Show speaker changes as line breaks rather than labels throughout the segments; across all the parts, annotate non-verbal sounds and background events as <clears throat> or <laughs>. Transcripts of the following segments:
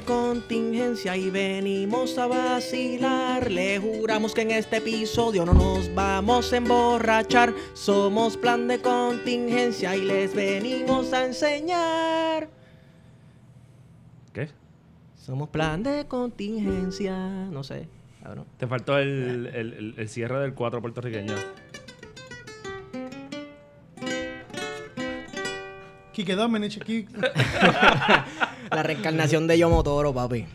De contingencia y venimos a vacilar. Le juramos que en este episodio no nos vamos a emborrachar. Somos plan de contingencia y les venimos a enseñar.
¿Qué?
Somos plan de contingencia. No sé, cabrón.
Te faltó el, el- el- el cierre del 4 puertorriqueño.
Quique Dominic aquí. <laughs>
La reencarnación de Yomotoro, papi.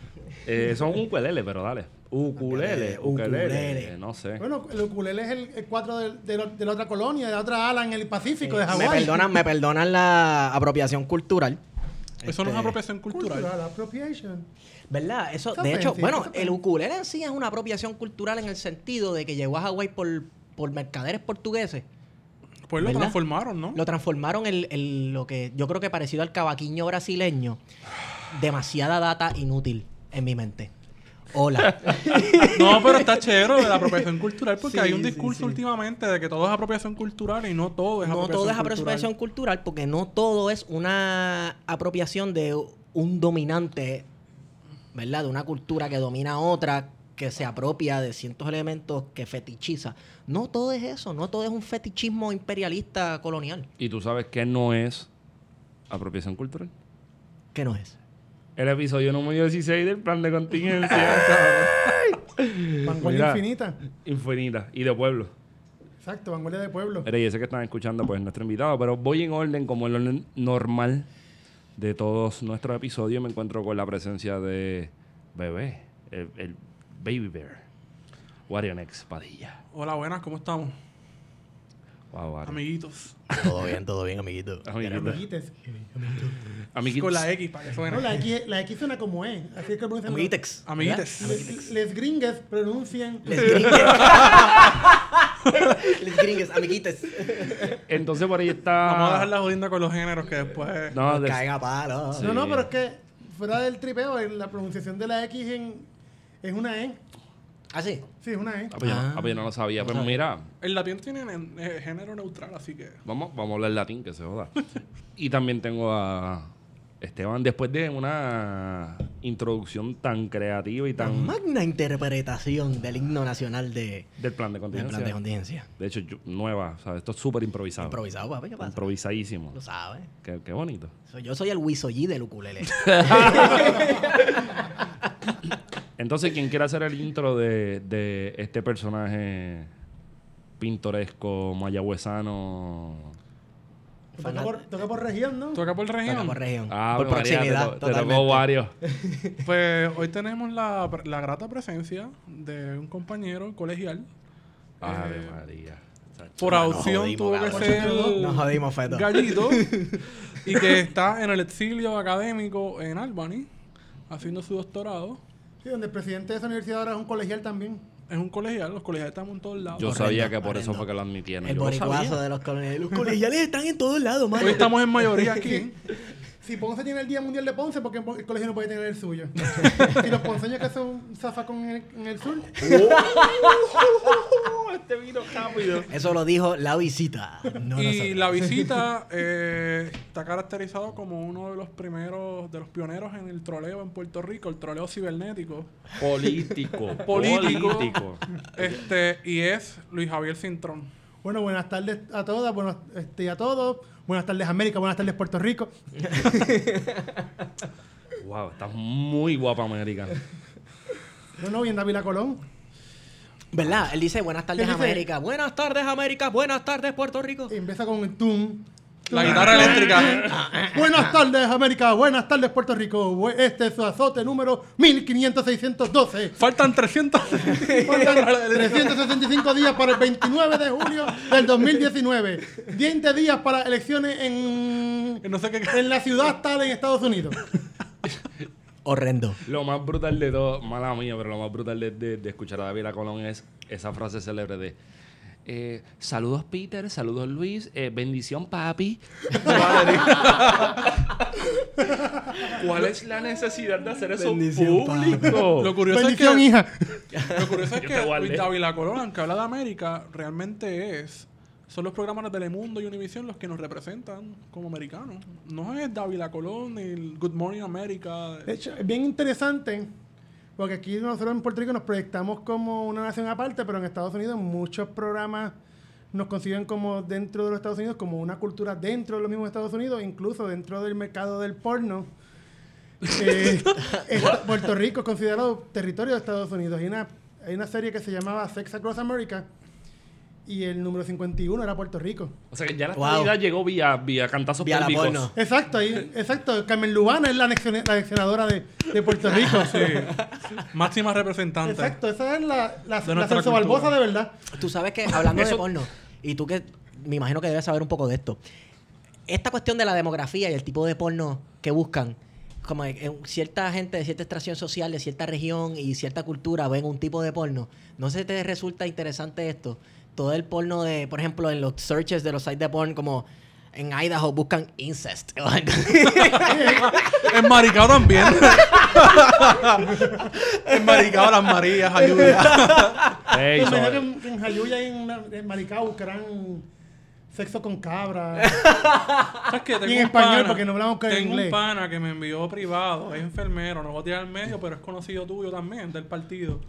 Eh, son ukulele, pero dale. Ukulele,
Ukulele.
ukulele. No sé.
Bueno, el ukulele es el, el cuatro de, lo- de la otra colonia, de la otra ala en el Pacífico, de
Me
Hawái.
perdonan, me perdonan la apropiación cultural.
Eso no es
Este,
apropiación cultural.
Cultural, appropriation.
¿Verdad? Eso, de hecho, bueno, el ukulele en sí es una apropiación cultural en el sentido de que llegó a Hawái por, por mercaderes portugueses.
Pues lo
¿Verdad?
transformaron, ¿no?
Lo transformaron en, en lo que yo creo que parecido al cavaquiño brasileño. Demasiada data inútil en mi mente. Hola. <laughs>
No, pero está chévere de la apropiación cultural porque
Sí,
hay un
sí,
discurso
sí.
últimamente de que todo es apropiación cultural y no todo es
no
apropiación
todo es
cultural.
apropiación cultural porque no todo es una apropiación de un dominante, ¿verdad? De una cultura que domina a otra, que se apropia de ciertos elementos que fetichiza. No todo es eso, no todo es un fetichismo imperialista colonial.
¿Y tú sabes qué no es apropiación cultural?
¿Qué no es?
El episodio número 16 del plan de contingencia. <laughs>
Vanguardia infinita.
Infinita. Y de pueblo.
Exacto, vanguardia de pueblo.
Mira, y ese que están escuchando, pues nuestro invitado. Pero voy en orden, como el orden normal de todos nuestros episodios. Me encuentro con la presencia de Bebé, el, el Baby Bear. Warionex Padilla.
Hola, buenas, ¿cómo estamos?
Wow.
Amiguitos.
Todo bien, todo bien, amiguito.
Amiguito.
Amiguites.
Amiguitos.
Con la X, para que
No,
suene.
la X, la X suena como es. Así es que pronuncian.
Amiguitex.
Les, les gringues pronuncian.
Les gringues. Les gringues, amiguites.
Entonces por ahí está...
Vamos a dejar la jodienda con los géneros que después...
No, de-
Caiga palo.
Sí.
No, no, pero es que fuera del tripeo, la pronunciación de la X en, es una E.
¿Ah, sí?
Sí, es una E.
Ah, pues yo no-
Ah.
ah, pues yo no lo sabía.
No
Pues
sabía.
mira,
El latín tiene eh, género neutral, así que...
vamos, vamos a hablar latín, que se joda. <laughs> y también tengo a Esteban, después de una introducción tan creativa y
La
tan...
magna interpretación del himno nacional de,
del plan de
del
contingencia.
plan de contingencia.
De hecho, yo- nueva, o sea, esto es súper improvisado.
Improvisado, papi, ¿qué pasa?
Improvisadísimo.
Lo sabes.
Qué, qué bonito.
Yo soy el Wisoyi del ukulele. <laughs> <laughs>
Entonces, ¿quién quiere hacer el intro de, de este personaje pintoresco, mayagüezano?
Toca por, toca por región, ¿no?
¿Tú acá por región?
Toca por región.
Ah,
por
pues, María,
proximidad,
te, tocó varios. <laughs>
Pues hoy tenemos la, la grata presencia de un compañero colegial.
Ave
Eh,
María.
Por
jodimos,
tuvo que ser
Nos jodimos, feto.
gallito <laughs> y que está en el exilio académico en Albany haciendo su doctorado.
Sí, donde el presidente de esa universidad ahora es un colegial también.
Es un colegial, los colegiales estamos en todos lados.
Yo sabía que por eso fue que lo admitieron.
El
Yo lo
boricuazo de los colegiales. Los colegiales están en todos lados, mano.
Hoy estamos en mayoría aquí. <laughs>
Si Ponce tiene el Día Mundial de Ponce, porque el colegio no puede tener el suyo. <laughs> si los ponceños que son zafacón en el, en el sur. <laughs>
este vino rápido.
Eso lo dijo la visita. No
y la visita <laughs> eh, está caracterizado como uno de los primeros, de los pioneros en el troleo en Puerto Rico, el troleo cibernético.
Político.
Político.
Político.
Este, y es Luis Javier Cintrón.
Bueno, buenas tardes a todas, buenas este, y a todos. Buenas tardes América, buenas tardes Puerto Rico. <laughs>
Wow, estás muy guapa, América.
No, no, bien David Colón.
¿Verdad? Él dice buenas tardes. América. Buenas tardes América. Buenas tardes Puerto Rico.
Y empieza con el tum,
La guitarra eléctrica. <laughs>
Buenas tardes, América. Buenas tardes, Puerto Rico. Este es su azote número 15612.
Faltan 300. <laughs>
Faltan 365 días para el 29 de julio del 2019. 20 días para elecciones en,
no sé qué.
en la ciudad tal en Estados Unidos.
Horrendo.
Lo más brutal de todo, mala mía, pero lo más brutal de, de- de escuchar a David Colón es esa frase célebre de eh, saludos Peter, saludos Luis, eh, bendición papi. <laughs> ¿Cuál es la necesidad de hacer eso
Bendición,
público?
Lo curioso es
Bendición,
que.
hija.
Lo curioso es que. Luis Dávila Colón, aunque habla de América, realmente es. Son los programas de Telemundo y Univision los que nos representan como americanos. No es Dávila Colón ni el Good Morning America.
De hecho, es bien interesante porque aquí nosotros en Puerto Rico nos proyectamos como una nación aparte, pero en Estados Unidos muchos programas nos consiguen como dentro de los Estados Unidos, como una cultura dentro de los mismos Estados Unidos, incluso dentro del mercado del porno. Eh, <laughs> esta- Puerto Rico es considerado territorio de Estados Unidos. Hay una, hay una serie que se llamaba Sex Across America y el número 51 era Puerto Rico.
O sea que ya la
Wow.
estabilidad llegó vía, vía cantazos
Vía la
pélvicos.
porno.
Exacto, ahí, exacto. Carmen Lubana es la, la anexionadora de, de Puerto <laughs> Rico.
Máxima representante.
Exacto, esa es la, la,
De
la Barbosa de verdad.
Tú sabes que, hablando de porno, y tú que me imagino que debes saber un poco de esto, esta cuestión de la demografía y el tipo de porno que buscan, como en- en cierta gente de cierta extracción social, de cierta región y cierta cultura ven un tipo de porno, ¿no se te resulta interesante esto? Todo el porno de, por ejemplo, en los searches de los sites de porn, como en Idaho buscan incest. <laughs>
En Maricao también. en Maricao las Marías,
imagino
so-
que en, Jayuya y en, en Maricao buscarán sexo con cabra. <laughs>
¿Sabes qué? Tengo
Y en español,
pana-
porque no hablamos que en
Tengo
inglés.
un pana que me envió privado, es enfermero, no voy a tirar al medio, pero es conocido tuyo también, del partido.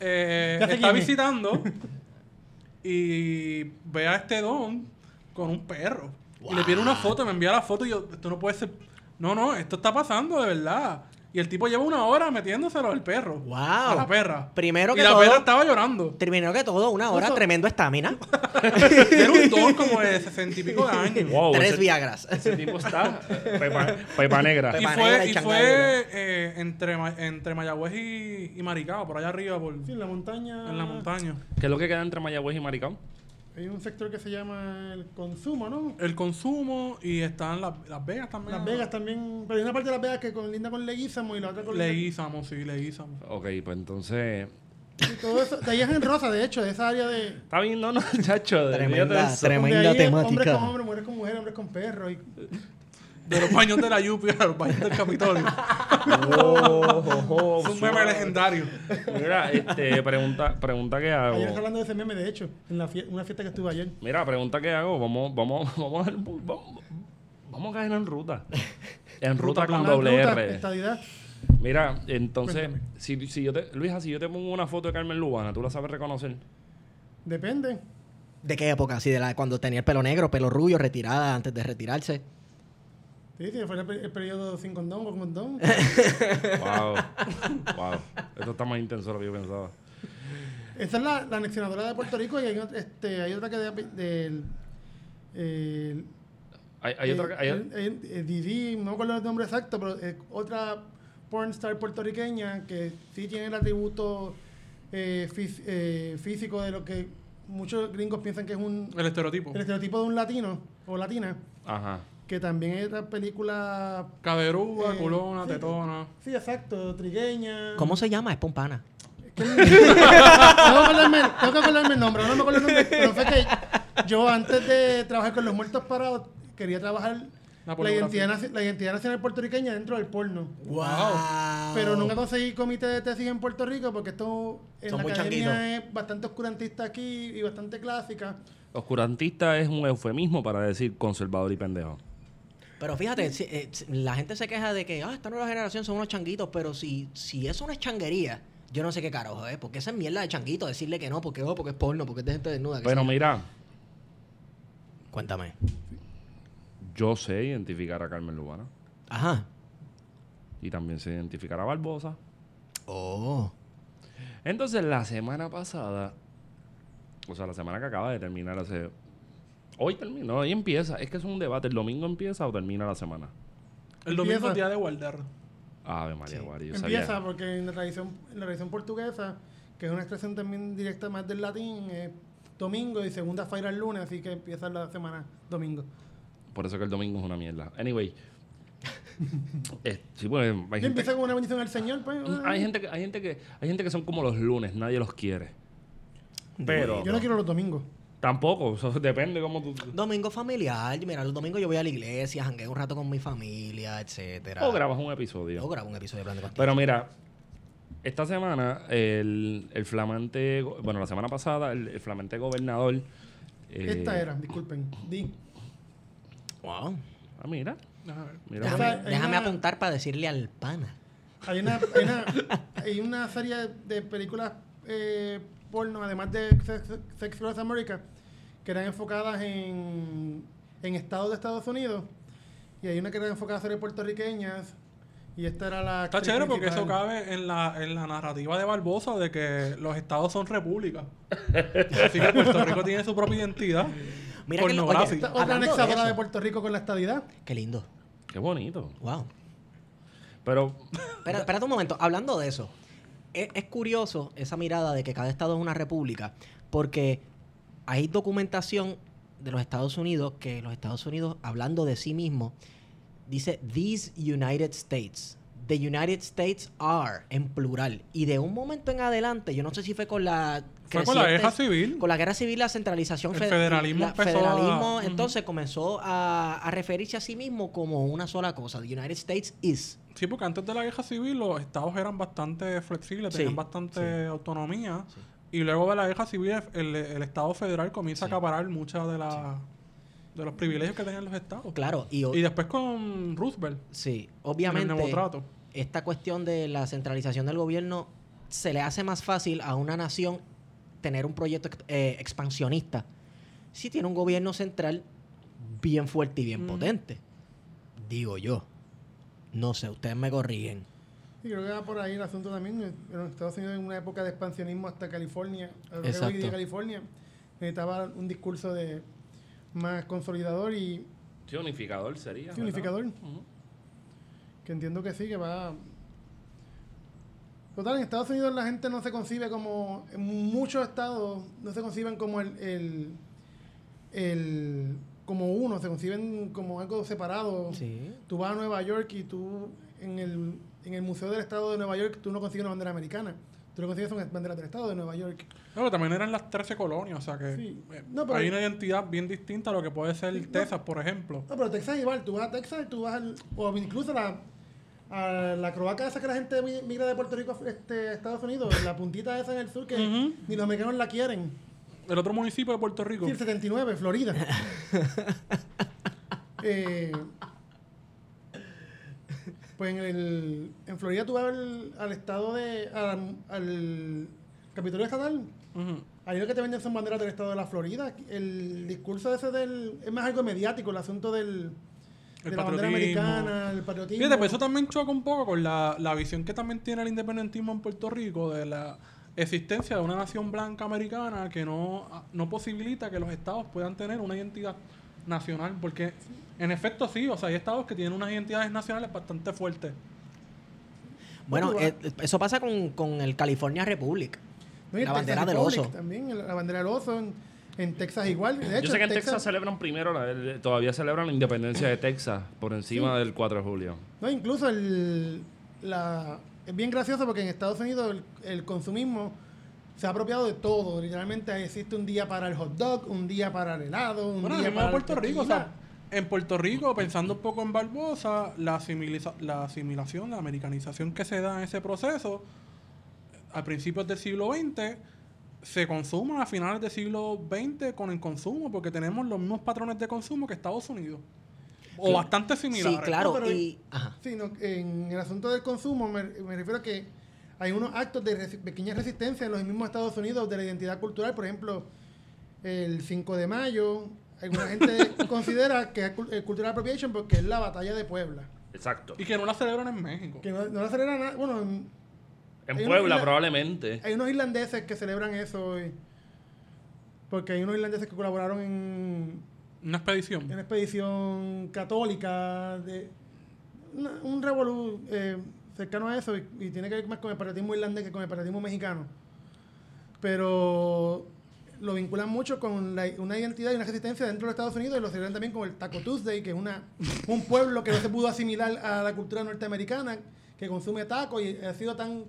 Eh, está visitando <laughs> y ve a este don con un perro. Y le pide una foto, me envía la foto y yo, esto no puede ser. No, no, esto está pasando de verdad. Y el tipo lleva una hora metiéndoselo al perro.
Wow.
A la perra.
Primero
y la
todo-
perra estaba llorando.
Primero que todo, una hora,
Eso-
tremendo estamina, <laughs>
Era un don como de sesenta y pico de años.
Wow,
tres
ese-
Viagras.
Ese tipo está eh, pepa, pepa negra.
Y fue,
y
y
changa
fue
negra.
eh, entre, entre Mayagüez y, y Maricao, por allá arriba, por,
Sí, en la montaña.
en la montaña.
¿Qué es lo que queda entre Mayagüez y Maricao?
Hay un sector que se llama el consumo, ¿no?
El consumo y están las, Las Vegas también.
Las Vegas también. Pero hay una parte de Las Vegas que con, linda con Leguízamo y la otra con
Leguízamo, sí, Leguízamo.
Ok, pues entonces...
Y todo eso. De ahí es en Rosa, de hecho, de esa área de.
Está bien, no, no, <laughs> chacho.
Tremenda,
de
tremenda.
ahí es
temática.
Hombres con hombres, mujeres con mujeres, hombres con perros. Y,
De los baños de la Yupi a los baños del Capitolio.
Oh, oh, oh,
Es un meme
suave.
legendario.
Mira, este, pregunta, pregunta que hago.
ayer hablando de ese meme, de hecho, en la fie- una fiesta que estuve ayer.
Mira, pregunta que hago. Vamos, vamos, <laughs> vamos, a, vamos, vamos a caer en ruta. En ruta con
La
doble
ruta,
R.
Estadidad.
Mira, entonces, si, si yo te, Luisa, si yo te pongo una foto de Carmen Lubana, ¿tú la sabes reconocer?
Depende.
¿De qué época? Sí, de la cuando tenía el pelo negro, pelo rubio, retirada antes de retirarse.
Sí, sí, fue el, pe- el periodo sin condón o con condón. <laughs>
Wow. wow. Esto está más intenso de lo que yo pensaba.
Esa es la, la anexionadora de Puerto Rico y hay, este, hay otra que de, del. el-
Hay, hay
eh,
otra. Hay,
el- el- el Didi, no me acuerdo el nombre exacto, pero es otra pornstar puertorriqueña que sí tiene el atributo eh, fís- eh, físico de lo que muchos gringos piensan que es un
El estereotipo.
el estereotipo de un latino o latina,
ajá.
Que también es otra película.
Caderúa,
eh,
culona,
sí,
tetona.
Sí, exacto, trigueña.
¿Cómo se llama? Es pompana. <laughs>
tengo, que acordarme, tengo que acordarme el nombre, no me acuerdo el nombre, pero fue que yo antes de trabajar con los muertos parados quería trabajar
La
identidad, la identidad nacional puertorriqueña dentro del porno.
Wow.
Pero nunca conseguí comité de tesis en Puerto Rico porque esto en
Son
la academia es bastante oscurantista aquí y bastante clásica.
Oscurantista es un eufemismo para decir conservador y pendejo.
Pero fíjate, si- eh, la gente se queja de que ah, esta nueva generación son unos changuitos, pero si, si eso no es changuería, yo no sé qué carajo es. Porque esa es mierda de changuito decirle que no, porque, oh, porque es porno, porque es de gente desnuda. que
Pero
sea.
mira,
Cuéntame.
yo sé identificar a Carmen Lubana.
Ajá.
Y también sé identificar a Barbosa.
Oh.
Entonces, la semana pasada, o sea, la semana que acaba de terminar hace Hoy termina, no, hoy empieza. Es que es un debate. ¿El domingo empieza o termina la semana?
El domingo
Empieza.
es día de guardar.
Ave María,
Sí.
Sabía-
Empieza porque en la tradición, en la tradición portuguesa, que es una expresión también directa más del latín, es domingo y segunda falla el lunes, así que empieza la semana domingo.
Por eso que el domingo es una mierda. Anyway. <laughs> Eh, sí, pues, hay gente,
empieza con una bendición al Señor, pues.
hay gente que hay gente que hay gente que son como los lunes, nadie los quiere. Pero
Yo no quiero los domingos.
Tampoco, eso depende cómo tú
Domingo familiar. Mira, los domingos yo voy a la iglesia, jangueo un rato con mi familia, etcétera.
o grabas un episodio.
O grabo un episodio de Plan de Contigo.
Pero mira, esta semana el, el flamante, bueno, la semana pasada el, el flamante gobernador eh,
Esta era, disculpen. Di.
Wow.
Ah, mira.
Déjame ver.
Mira,
Déjame, déjame
una-
apuntar para decirle al pana.
Hay una, hay una, hay una serie de películas eh, porno, además de Sex, Sex Across America, que eran enfocadas en, en estados de Estados Unidos. Y hay una que era enfocada a series puertorriqueñas. Y esta era la.
Está chévere porque eso cabe en la, en la narrativa de Barbosa de que los estados son repúblicas. Así que Puerto Rico tiene su propia identidad.
Mira oye,
Pornográfica.
Esta otra
de
anexadora de. Puerto Rico con la estadidad.
Qué lindo.
qué bonito.
Wow.
Pero
Espera, espérate un momento. Hablando de eso, es, es curioso esa mirada de que cada estado es una república, porque hay documentación de los Estados Unidos que los Estados Unidos, hablando de sí mismo, dice These United States. The United States are en plural. Y de un momento en adelante, yo no sé si fue con la.
Fue con la guerra civil.
Con la guerra civil, la centralización
El
fed-
federalismo
la- federalismo,
a-
entonces comenzó a, a referirse a sí mismo como una sola cosa. The United States is.
Sí, porque antes de la guerra civil los estados eran bastante flexibles,
Sí,
tenían bastante
sí.
autonomía. Y luego de la guerra civil el, el estado federal comienza a acaparar muchas de las de los privilegios que tenían los estados.
Claro, y,
Y después con Roosevelt,
sí,
en el
obviamente esta cuestión de la centralización del gobierno se le hace más fácil a una nación tener un proyecto eh, expansionista si tiene un gobierno central bien fuerte y bien
Ujú.
potente. Digo yo. No sé, ustedes me corrigen.
Y creo que va por ahí el asunto también. En los Estados Unidos, en una época de expansionismo hasta California,
Exacto.
de California, necesitaba un discurso de más consolidador y
sí, unificador sería.
Sí, unificador. Que entiendo que sí, que va... Total, en Estados Unidos la gente no se concibe como... En muchos estados no se conciben como el... el, el- como uno, se conciben como algo separado.
Sí.
Tú vas a Nueva York y tú en el, en el Museo del Estado de Nueva York tú no consigues una bandera americana. Tú lo consigues son banderas del Estado de Nueva York.
Pero también eran las 13 colonias, o sea que
Sí.
eh,
No, pero-
hay una identidad bien distinta a lo que puede ser
Sí, no.
Texas, por ejemplo.
No, pero Texas igual, tú vas a Texas y tú vas al, o incluso la, a la croaca esa que la gente mi- migra de Puerto Rico a este, Estados Unidos, la puntita esa en el sur que ni los americanos la quieren.
El otro municipio de Puerto Rico.
Sí, el 79, Florida. <laughs> Eh, pues en, el, en Florida tú vas al, al estado de. al, al Capitolio Estatal.
Ujú.
Ahí lo que te venden son banderas del estado de la Florida. El discurso ese del. Es más algo mediático, el asunto del.
El
de la bandera
patriotismo.
americana, el patriotismo.
Fíjate, pero eso también choca un poco con la, la visión que también tiene el independentismo en Puerto Rico de la existencia de una nación blanca americana que no, no posibilita que los estados puedan tener una identidad nacional. Porque, en efecto, sí, o sea, hay estados que tienen unas identidades nacionales bastante fuertes.
Bueno, eh, eso pasa con, con el California Republic.
No,
la bandera del oso.
También, la bandera del oso. En, en Texas igual. De hecho,
Yo sé que en Texas celebran primero, la- el- todavía celebran la independencia de Texas por encima del 4 de julio.
No, incluso el, la, es bien gracioso porque en Estados Unidos el, el consumismo se ha apropiado de todo. Literalmente existe un día para el hot dog, un día para el helado, un
Bueno,
día para
en Puerto Rico, o sea, en Puerto Rico, pensando un poco en Barbosa, la, asimiliza- la asimilación, la americanización que se da en ese proceso, a principios del siglo XX, se consuma a finales del siglo XX con el consumo, porque tenemos los mismos patrones de consumo que Estados Unidos. O
Sí.
bastante similares.
Sí, claro.
No, pero-
y, ajá.
Sí, no, en el asunto del consumo me, me refiero a que hay unos actos de resi- pequeña resistencia en los mismos Estados Unidos de la identidad cultural. Por ejemplo, el 5 de mayo, alguna gente <laughs> considera que es eh, cultural appropriation porque es la batalla de Puebla.
Exacto.
Y que no la celebran en México.
Que no, no la celebra nada. Bueno, en-
En Puebla, probablemente.
hay unos irlandeses que celebran eso. y- porque hay unos irlandeses que colaboraron en,
Una expedición.
una expedición católica, de una- un revolú eh, cercano a eso, y, y tiene que ver más con el separatismo irlandés que con el separatismo mexicano. Pero lo vinculan mucho con la- una identidad y una resistencia dentro de los Estados Unidos y lo celebran también con el Taco Tuesday, que es una, un pueblo que no se pudo asimilar a la cultura norteamericana, que consume tacos y ha sido tan,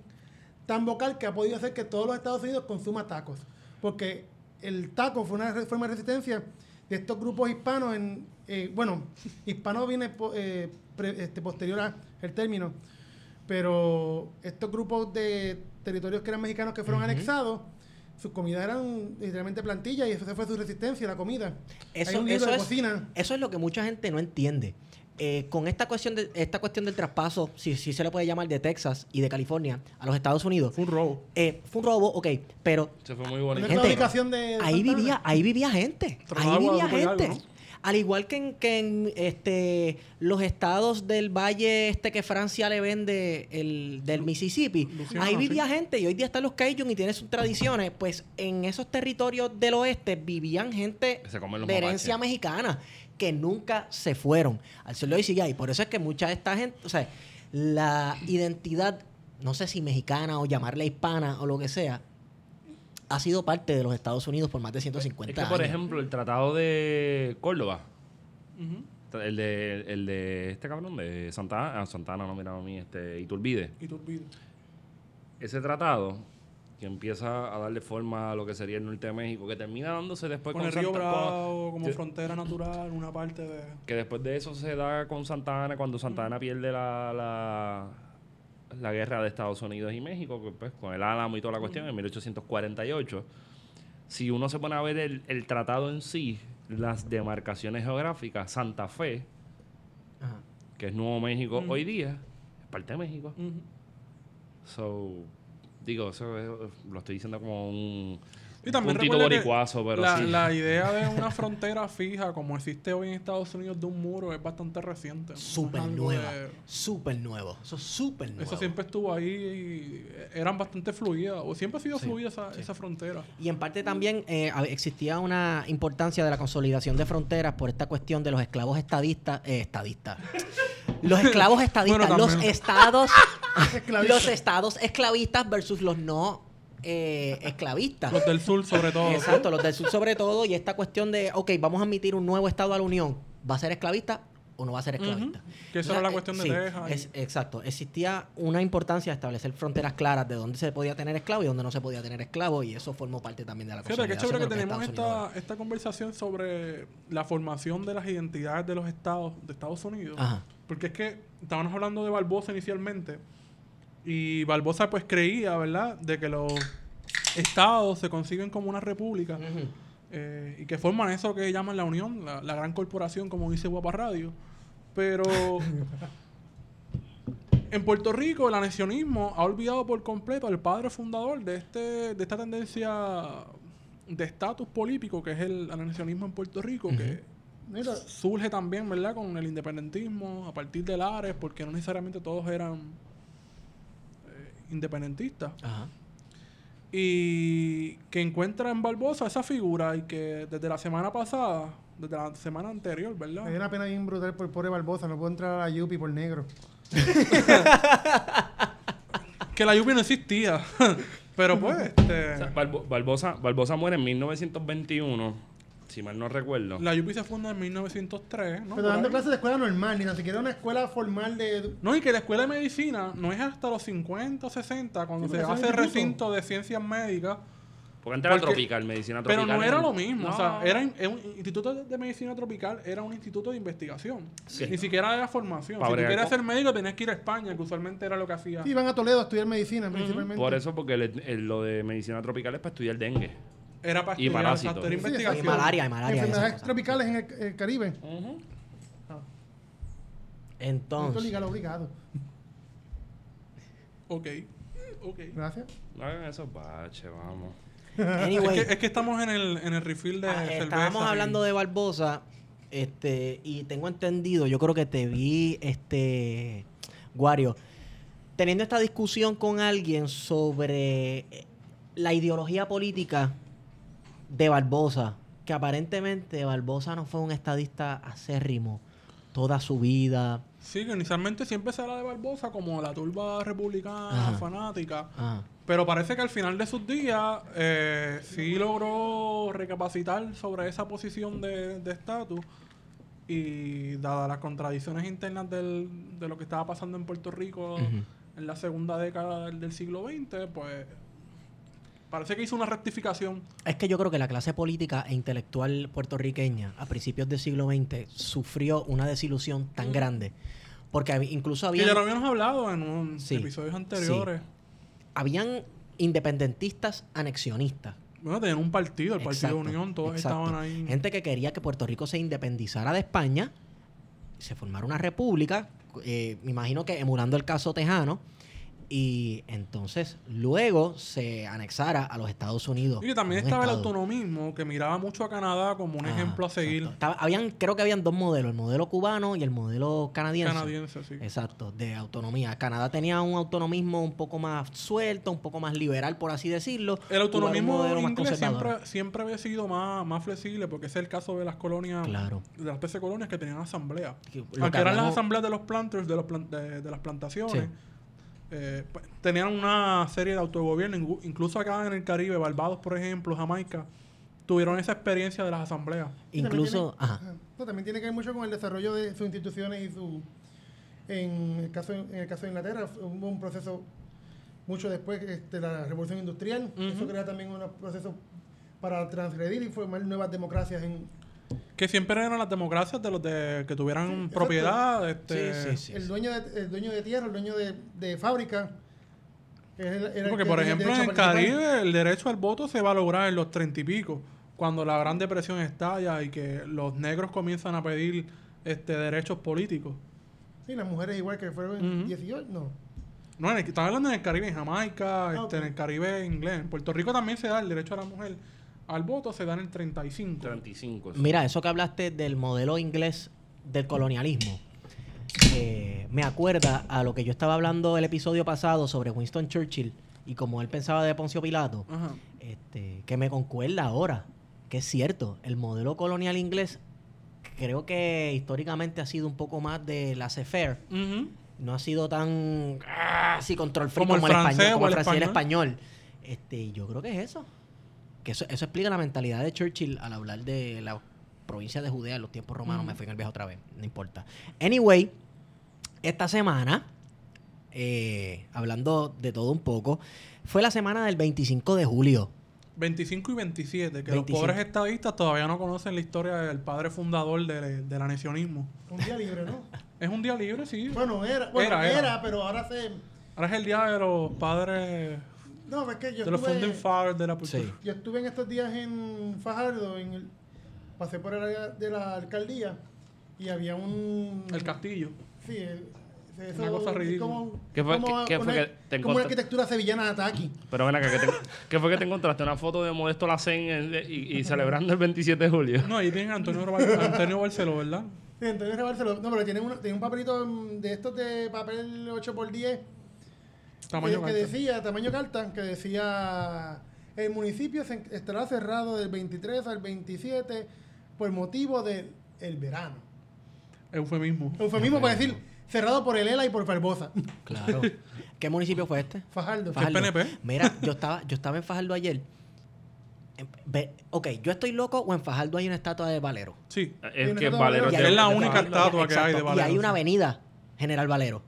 tan vocal que ha podido hacer que todos los Estados Unidos consuman tacos. Porque el taco fue una forma de resistencia de estos grupos hispanos en... eh, bueno, hispano viene eh, pre- este, posterior al término, pero estos grupos de territorios que eran mexicanos que fueron anexados, sus comidas eran literalmente plantillas y eso fue su resistencia, la comida. Hay
Eso,
un libro
eso
de
es,
cocina.
eso es lo que mucha gente no entiende. Eh, con esta cuestión, de, esta cuestión del traspaso, si, si se le puede llamar de Texas y de California a los Estados Unidos,
Fue un robo.
eh, fue un robo, ok, pero
Se fue muy bonito.
es la
Gente,
ubicación de
ahí vivía, ahí vivía gente. Ahí
de
vivía gente. Al igual que en, que en este, los estados del valle este que Francia le vende el, del Mississippi,
Luciano,
ahí vivía
sí.
gente y hoy día están los Cajun y tienen sus tradiciones. Pues en esos territorios del oeste vivían gente de herencia
mapaches.
mexicana que nunca se fueron. Al sol de hoy sigue ahí. Por eso es que mucha de esta gente, o sea, la identidad, no sé si mexicana o llamarla hispana o lo que sea, ha sido parte de los Estados Unidos por más de 150
Es que,
años.
por ejemplo, el tratado de Córdoba, el de, el de este cabrón, de Santana, ah, Santana, no miraba a mí, este, Iturbide.
Olvido.
Ese tratado que empieza a darle forma a lo que sería el norte de México, que termina dándose después
Con
con,
el río
Santa-
Bravo como
que-
frontera natural, una parte de...
que después de eso se da con Santa Ana cuando Santa Ana pierde la, la, la guerra de Estados Unidos y México, pues, con el Álamo y toda la cuestión, en 1848. Si uno se pone a ver el, el tratado en sí, las demarcaciones geográficas, Santa Fe,
Ajá.
que es Nuevo México hoy día, es parte de México. So, digo, eso es- lo estoy diciendo como un,
Y también
boricuazo, pero
la,
sí.
la <laughs> idea de una frontera fija como existe hoy en Estados Unidos de un muro es bastante reciente. ¿no?
Súper
algo
nueva.
de-
Súper nuevo. Eso es súper nuevo.
Eso siempre estuvo ahí y eran bastante fluidas. O siempre ha sido fluida esa, esa frontera.
Y en parte también eh, existía una importancia de la consolidación de fronteras por esta cuestión de los esclavos estadistas. eh, estadistas. Los esclavos <laughs> estadistas,
Bueno,
los estados, <laughs> los estados esclavistas versus los no eh, esclavistas.
Los del sur, sobre todo.
Exacto, los del sur sobre todo, y esta cuestión de, ok, vamos a admitir un nuevo estado a la Unión, ¿va a ser esclavista o no va a ser esclavista?
Ujú. Que esa era la cuestión de
sí,
Texas y-
es- exacto, existía una importancia de establecer fronteras claras de dónde se podía tener esclavo y dónde no se podía tener esclavo, y eso formó parte también de la
Fíjate,
consolidación
chévere que tenemos esta, esta conversación sobre la formación de las identidades de los estados de Estados Unidos.
Ajá.
Porque es que estábamos hablando de Barbosa inicialmente. Y Barbosa pues creía, ¿verdad?, de que los estados se conciben como una república. eh, y que forman eso que llaman la Unión, la, la gran corporación, como dice Guapa Radio. Pero <laughs> en Puerto Rico el anexionismo ha olvidado por completo al padre fundador de, este, de esta tendencia de estatus político que es el anexionismo en Puerto Rico, que
Mira,
surge también, ¿verdad?, con el independentismo a partir de Lares, porque no necesariamente todos eran independentistas.
Ajá.
Y que encuentra en Barbosa esa figura y que desde la semana pasada, desde la semana anterior,
me dio
¿verdad?
una pena bien brutal por el pobre Barbosa. No puedo entrar a la Yupi por negro. <laughs>
Que la lluvia no existía. <laughs> Pero pues, este,
O sea, Barbo- Barbosa, Barbosa muere en 1921, si mal no recuerdo.
la lluvia se funda en 1903, ¿no?
Pero dando clases de escuela normal, ni tan siquiera una escuela formal de.
No, y que la escuela de medicina no es hasta los 50 o 60 cuando se
pero
hace recinto de ciencias médicas.
Porque antes era
Porque-
tropical, medicina
Pero
tropical.
no era lo mismo. O sea, era un instituto de, medicina tropical, era un instituto de investigación.
Sí.
Ni siquiera era formación. Si tú querías ser médico tenías que ir a España, que usualmente era lo que hacía.
Sí, iban a Toledo a estudiar medicina, principalmente.
Por eso, porque el- el- lo de medicina tropical es para estudiar dengue.
Era para
Y parásitos.
era
Sí,
investigación.
Y malaria, y malaria.
Enfermedades tropicales en el, el Caribe. Esto
Entonces,
liga obligado.
Ok. Ok.
Gracias.
No hagan esos baches, vamos.
anyway,
Es que, es que estamos en el, en el refill de
Ah, estábamos
y-
hablando de Barbosa, este, y tengo entendido, yo creo que te vi, este, Guario, teniendo esta discusión con alguien sobre la ideología política de Barbosa que aparentemente Barbosa no fue un estadista acérrimo toda su vida.
Sí, que inicialmente siempre se habla de Barbosa como la turba republicana
Ajá.
fanática. Pero parece que al final de sus días eh, sí logró recapacitar sobre esa posición de de estatus. y dadas las contradicciones internas del- de lo que estaba pasando en Puerto Rico
Ujú.
en la segunda década del, del siglo XX, pues parece que hizo una rectificación.
Es que yo creo que la clase política e intelectual puertorriqueña a principios del siglo XX sufrió una desilusión tan grande. Porque incluso
Que
había,
ya lo habíamos hablado en un
Sí,
episodios anteriores.
habían independentistas anexionistas.
Bueno, tenían un partido, el Partido
Exacto,
de Unión, todos
exacto.
estaban ahí.
Gente que quería que Puerto Rico se independizara de España, se formara una república, eh, me imagino que emulando el caso tejano, y entonces luego se anexara a los Estados Unidos.
Y que también estaba el autonomismo, que miraba mucho a Canadá como un
Ah,
ejemplo a seguir.
Estaba- habían, creo que habían dos modelos, el modelo cubano y el modelo canadiense.
Canadiense, sí.
Exacto, de autonomía. Canadá tenía un autonomismo un poco más suelto, un poco más liberal, por así decirlo.
El autonomismo inglés siempre, siempre había sido más, más flexible, porque ese es el caso de las colonias,
Claro.
de las 13 colonias que tenían asamblea.
Lo
Aunque
que
eran las asambleas de los planters, de, los plan- de, de las plantaciones,
Sí.
Eh, pues, tenían una serie de autogobierno. Incluso acá en el Caribe, Barbados, por ejemplo, Jamaica, tuvieron esa experiencia de las asambleas.
También
Incluso,
tiene-
ajá,
No, también tiene que ver mucho con el desarrollo de sus instituciones y su. En el caso, en el caso de Inglaterra, hubo un proceso mucho después de la revolución industrial. Eso crea también un proceso para transgredir y formar nuevas democracias en
Que siempre eran las democracias de los de, que tuvieran
Sí,
propiedad. Este,
Sí, sí, sí.
el dueño de, el dueño de tierra, el dueño de, de fábrica. el- el
Porque,
que
por ejemplo, en el. Caribe el derecho al voto se va a lograr en los treinta y pico, cuando la Gran Depresión estalla y que los negros comienzan a pedir este derechos políticos.
Sí, las mujeres igual que fueron en
Ujú.
18, no.
No, en el, estaba hablando en el Caribe, en Jamaica, este,
ok.
en el Caribe inglés. En Puerto Rico también se da el derecho a la mujer al voto, se da en el 35.
35. sí.
Mira, eso que hablaste del modelo inglés del colonialismo, eh, me acuerda a lo que yo estaba hablando el episodio pasado sobre Winston Churchill y como él pensaba de Poncio Pilato,
Ajá.
este, que me concuerda ahora, que es cierto, el modelo colonial inglés creo que históricamente ha sido un poco más de laissez-faire, no ha sido tan ah, así control free
Como
como,
el
el,
francés
español, como el
el
español. Este, yo creo que es eso. Que eso, eso explica la mentalidad de Churchill al hablar de la provincia de Judea en los tiempos romanos. Me fui en el viaje otra vez, no importa. Anyway, esta semana, eh, hablando de todo un poco, fue la semana del 25 de julio.
25 y 27, que
25.
los pobres estadistas todavía no conocen la historia del padre fundador de- del anexionismo.
Un día libre, ¿no? <laughs>
Es un día libre, sí.
Bueno, era, bueno,
Era,
era,
era.
pero ahora se.
Ahora es el día de los padres,
No, es que yo
de los founding
estuve,
fathers de la
Sí.
Yo estuve en estos días en Fajardo, en el, pasé por el área de la alcaldía y había un.
El castillo.
Sí, eh, eso
Una cosa ridícula.
Como,
¿Qué fue-
como
qué- qué fue
una,
que te
como una arquitectura sevillana de ataque.
Pero ven acá, ¿qué, te- qué fue que te encontraste? Una foto de Modesto Lacen en- y, y celebrando el 27 de julio.
No, ahí tienen a Antonio, Antonio Barceló, ¿verdad?
Sí, Antonio Rebarcelo. No, pero tiene, una- tiene un papelito de estos de papel 8x10
Tamaño
que, decía, tamaño carta, que decía el municipio se- estará cerrado del 23 al 27 por motivo del el verano.
Eufemismo.
Eufemismo para decir cerrado por el ELA y por Barbosa.
Claro. <laughs> ¿Qué municipio fue este?
Fajardo.
Faj- PNP?
Mira, yo estaba, yo estaba en Fajardo ayer. Ve- ok, ¿yo estoy loco o en Fajardo hay una estatua de Valero?
Sí.
Es que Valero
Es la única
Fajardo.
estatua que hay de Valero.
Y hay una avenida, General Valero.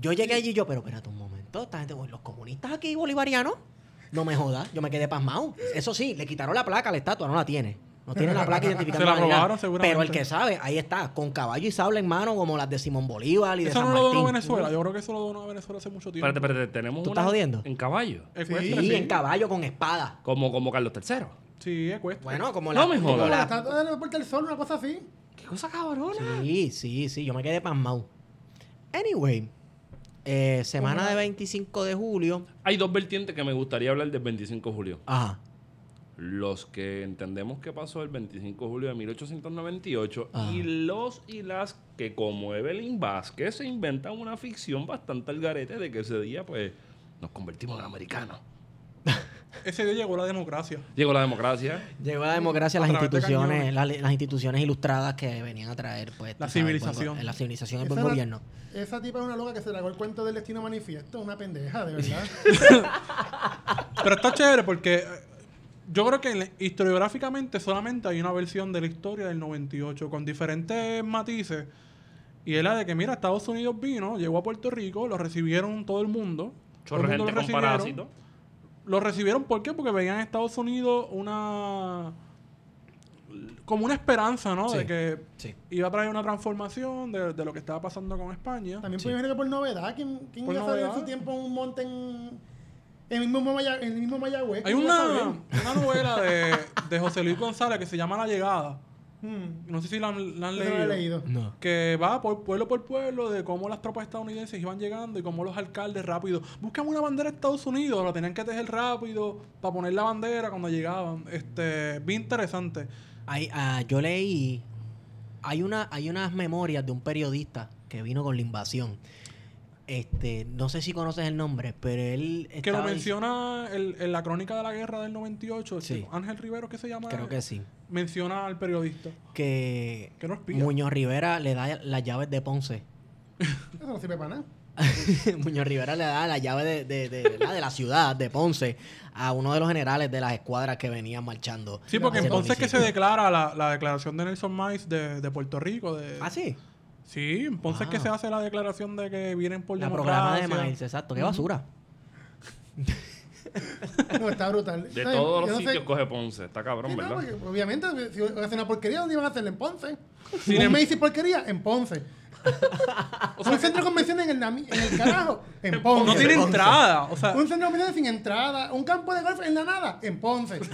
Yo llegué allí y yo, pero espérate un momento, esta gente, los comunistas aquí bolivarianos, no me jodas, yo me quedé pasmado. Eso sí, le quitaron la placa a la estatua, no la tiene. No tiene la placa <laughs> identificando
Se la robaron seguramente.
Pero el que sabe, ahí está, con caballo y sable en mano, como las de Simón Bolívar y de
Eso
San
no lo donó
Martín.
Venezuela. Yo creo que eso lo donó Venezuela hace mucho tiempo.
Espérate, espérate, tenemos
¿Tú
una
estás jodiendo?
en caballo.
Ecuestre,
Sí,
sí.
en caballo con espada.
Como, como Carlos III.
Sí, ecuestre.
Bueno, como
No
la.
me
como
jodas.
La
la-
estatua de la Puerta del Sol, una cosa así.
¿Qué cosa cabrona?
Sí, sí, sí, yo me quedé pasmado. Anyway, eh, semana de
la-
25 de julio.
Hay dos vertientes que me gustaría hablar del 25 de julio.
Ajá.
Los que entendemos que pasó el 25 de julio de 1898
Ah.
y los y las que como Evelyn Vázquez se inventan una ficción bastante al garete de que ese día pues nos convertimos en americanos. <laughs>
ese día llegó la democracia.
Llegó la democracia.
Llegó la democracia,
A
las instituciones, las, instituciones ilustradas que venían a traer, pues.
La
buen
civilización.
go- la civilización, el buen gobierno.
Esa tipa es una loca que se tragó el cuento del destino manifiesto. Una pendeja, de verdad. <laughs>
Pero está chévere porque eh, yo creo que historiográficamente solamente hay una versión de la historia del 98 con diferentes matices. Y es la de que, mira, Estados Unidos vino, llegó a Puerto Rico, lo recibieron todo el mundo. todo
Chorro
el mundo
gente
lo
con parásitos.
Lo recibieron, ¿por qué? Porque veían en Estados Unidos una... como una esperanza, ¿no?
Sí.
De que
Sí.
iba a traer una transformación de, de lo que estaba pasando con España.
También
Sí.
puede venir por novedad. ¿Quién, quién
Por
iba a saber en su tiempo un monte en, en el mismo, Maya- en el mismo Mayagüez?
Hay
¿Quién iba a
una, una novela de, de José Luis González que se llama La Llegada.
Hmm,
No sé si la, han- la
he
leído.
leído.
No.
Que va por pueblo por pueblo de cómo las tropas estadounidenses iban llegando y cómo los alcaldes rápido. Buscan una bandera de Estados Unidos, la tenían que tejer rápido para poner la bandera cuando llegaban. Este, bien interesante.
Hay, ah, yo leí. Hay, una, hay unas memorias de un periodista que vino con la invasión. Este, no sé si conoces el nombre, pero él.
Que lo menciona el- en la crónica de la guerra del 98. este,
Sí.
Ángel Rivero, que se llama.
Creo que sí.
Menciona al periodista.
Que.
Que no.
Muñoz Rivera le da las llaves de Ponce. <laughs>
Eso no sirve para nada. <laughs>
Muñoz Rivera le da la llave de, de, de, ¿verdad? de la ciudad, de Ponce, a uno de los generales de las escuadras que venían marchando.
Sí, porque
el
entonces que se declara la, la declaración de Nelson Miles de, de Puerto Rico. De,
Ah, sí.
Sí, entonces
Ah.
que se hace la declaración de que vienen por
La
democracia.
programa de Miles, exacto. Qué basura. <laughs>
No, está brutal.
De
¿Sabes?
todos los
no sé-
sitios coge Ponce. Está cabrón,
Sí,
¿verdad?
obviamente, si hacen una porquería, ¿dónde iban a hacerla? En Ponce. Un
em-
Macy's porquería, en Ponce. <laughs> un centro de convenciones en el, Nami- en el carajo, en Ponce.
No tiene entrada. O sea,
Un centro de convenciones sin entrada. Un campo de golf en la nada, en Ponce. <laughs>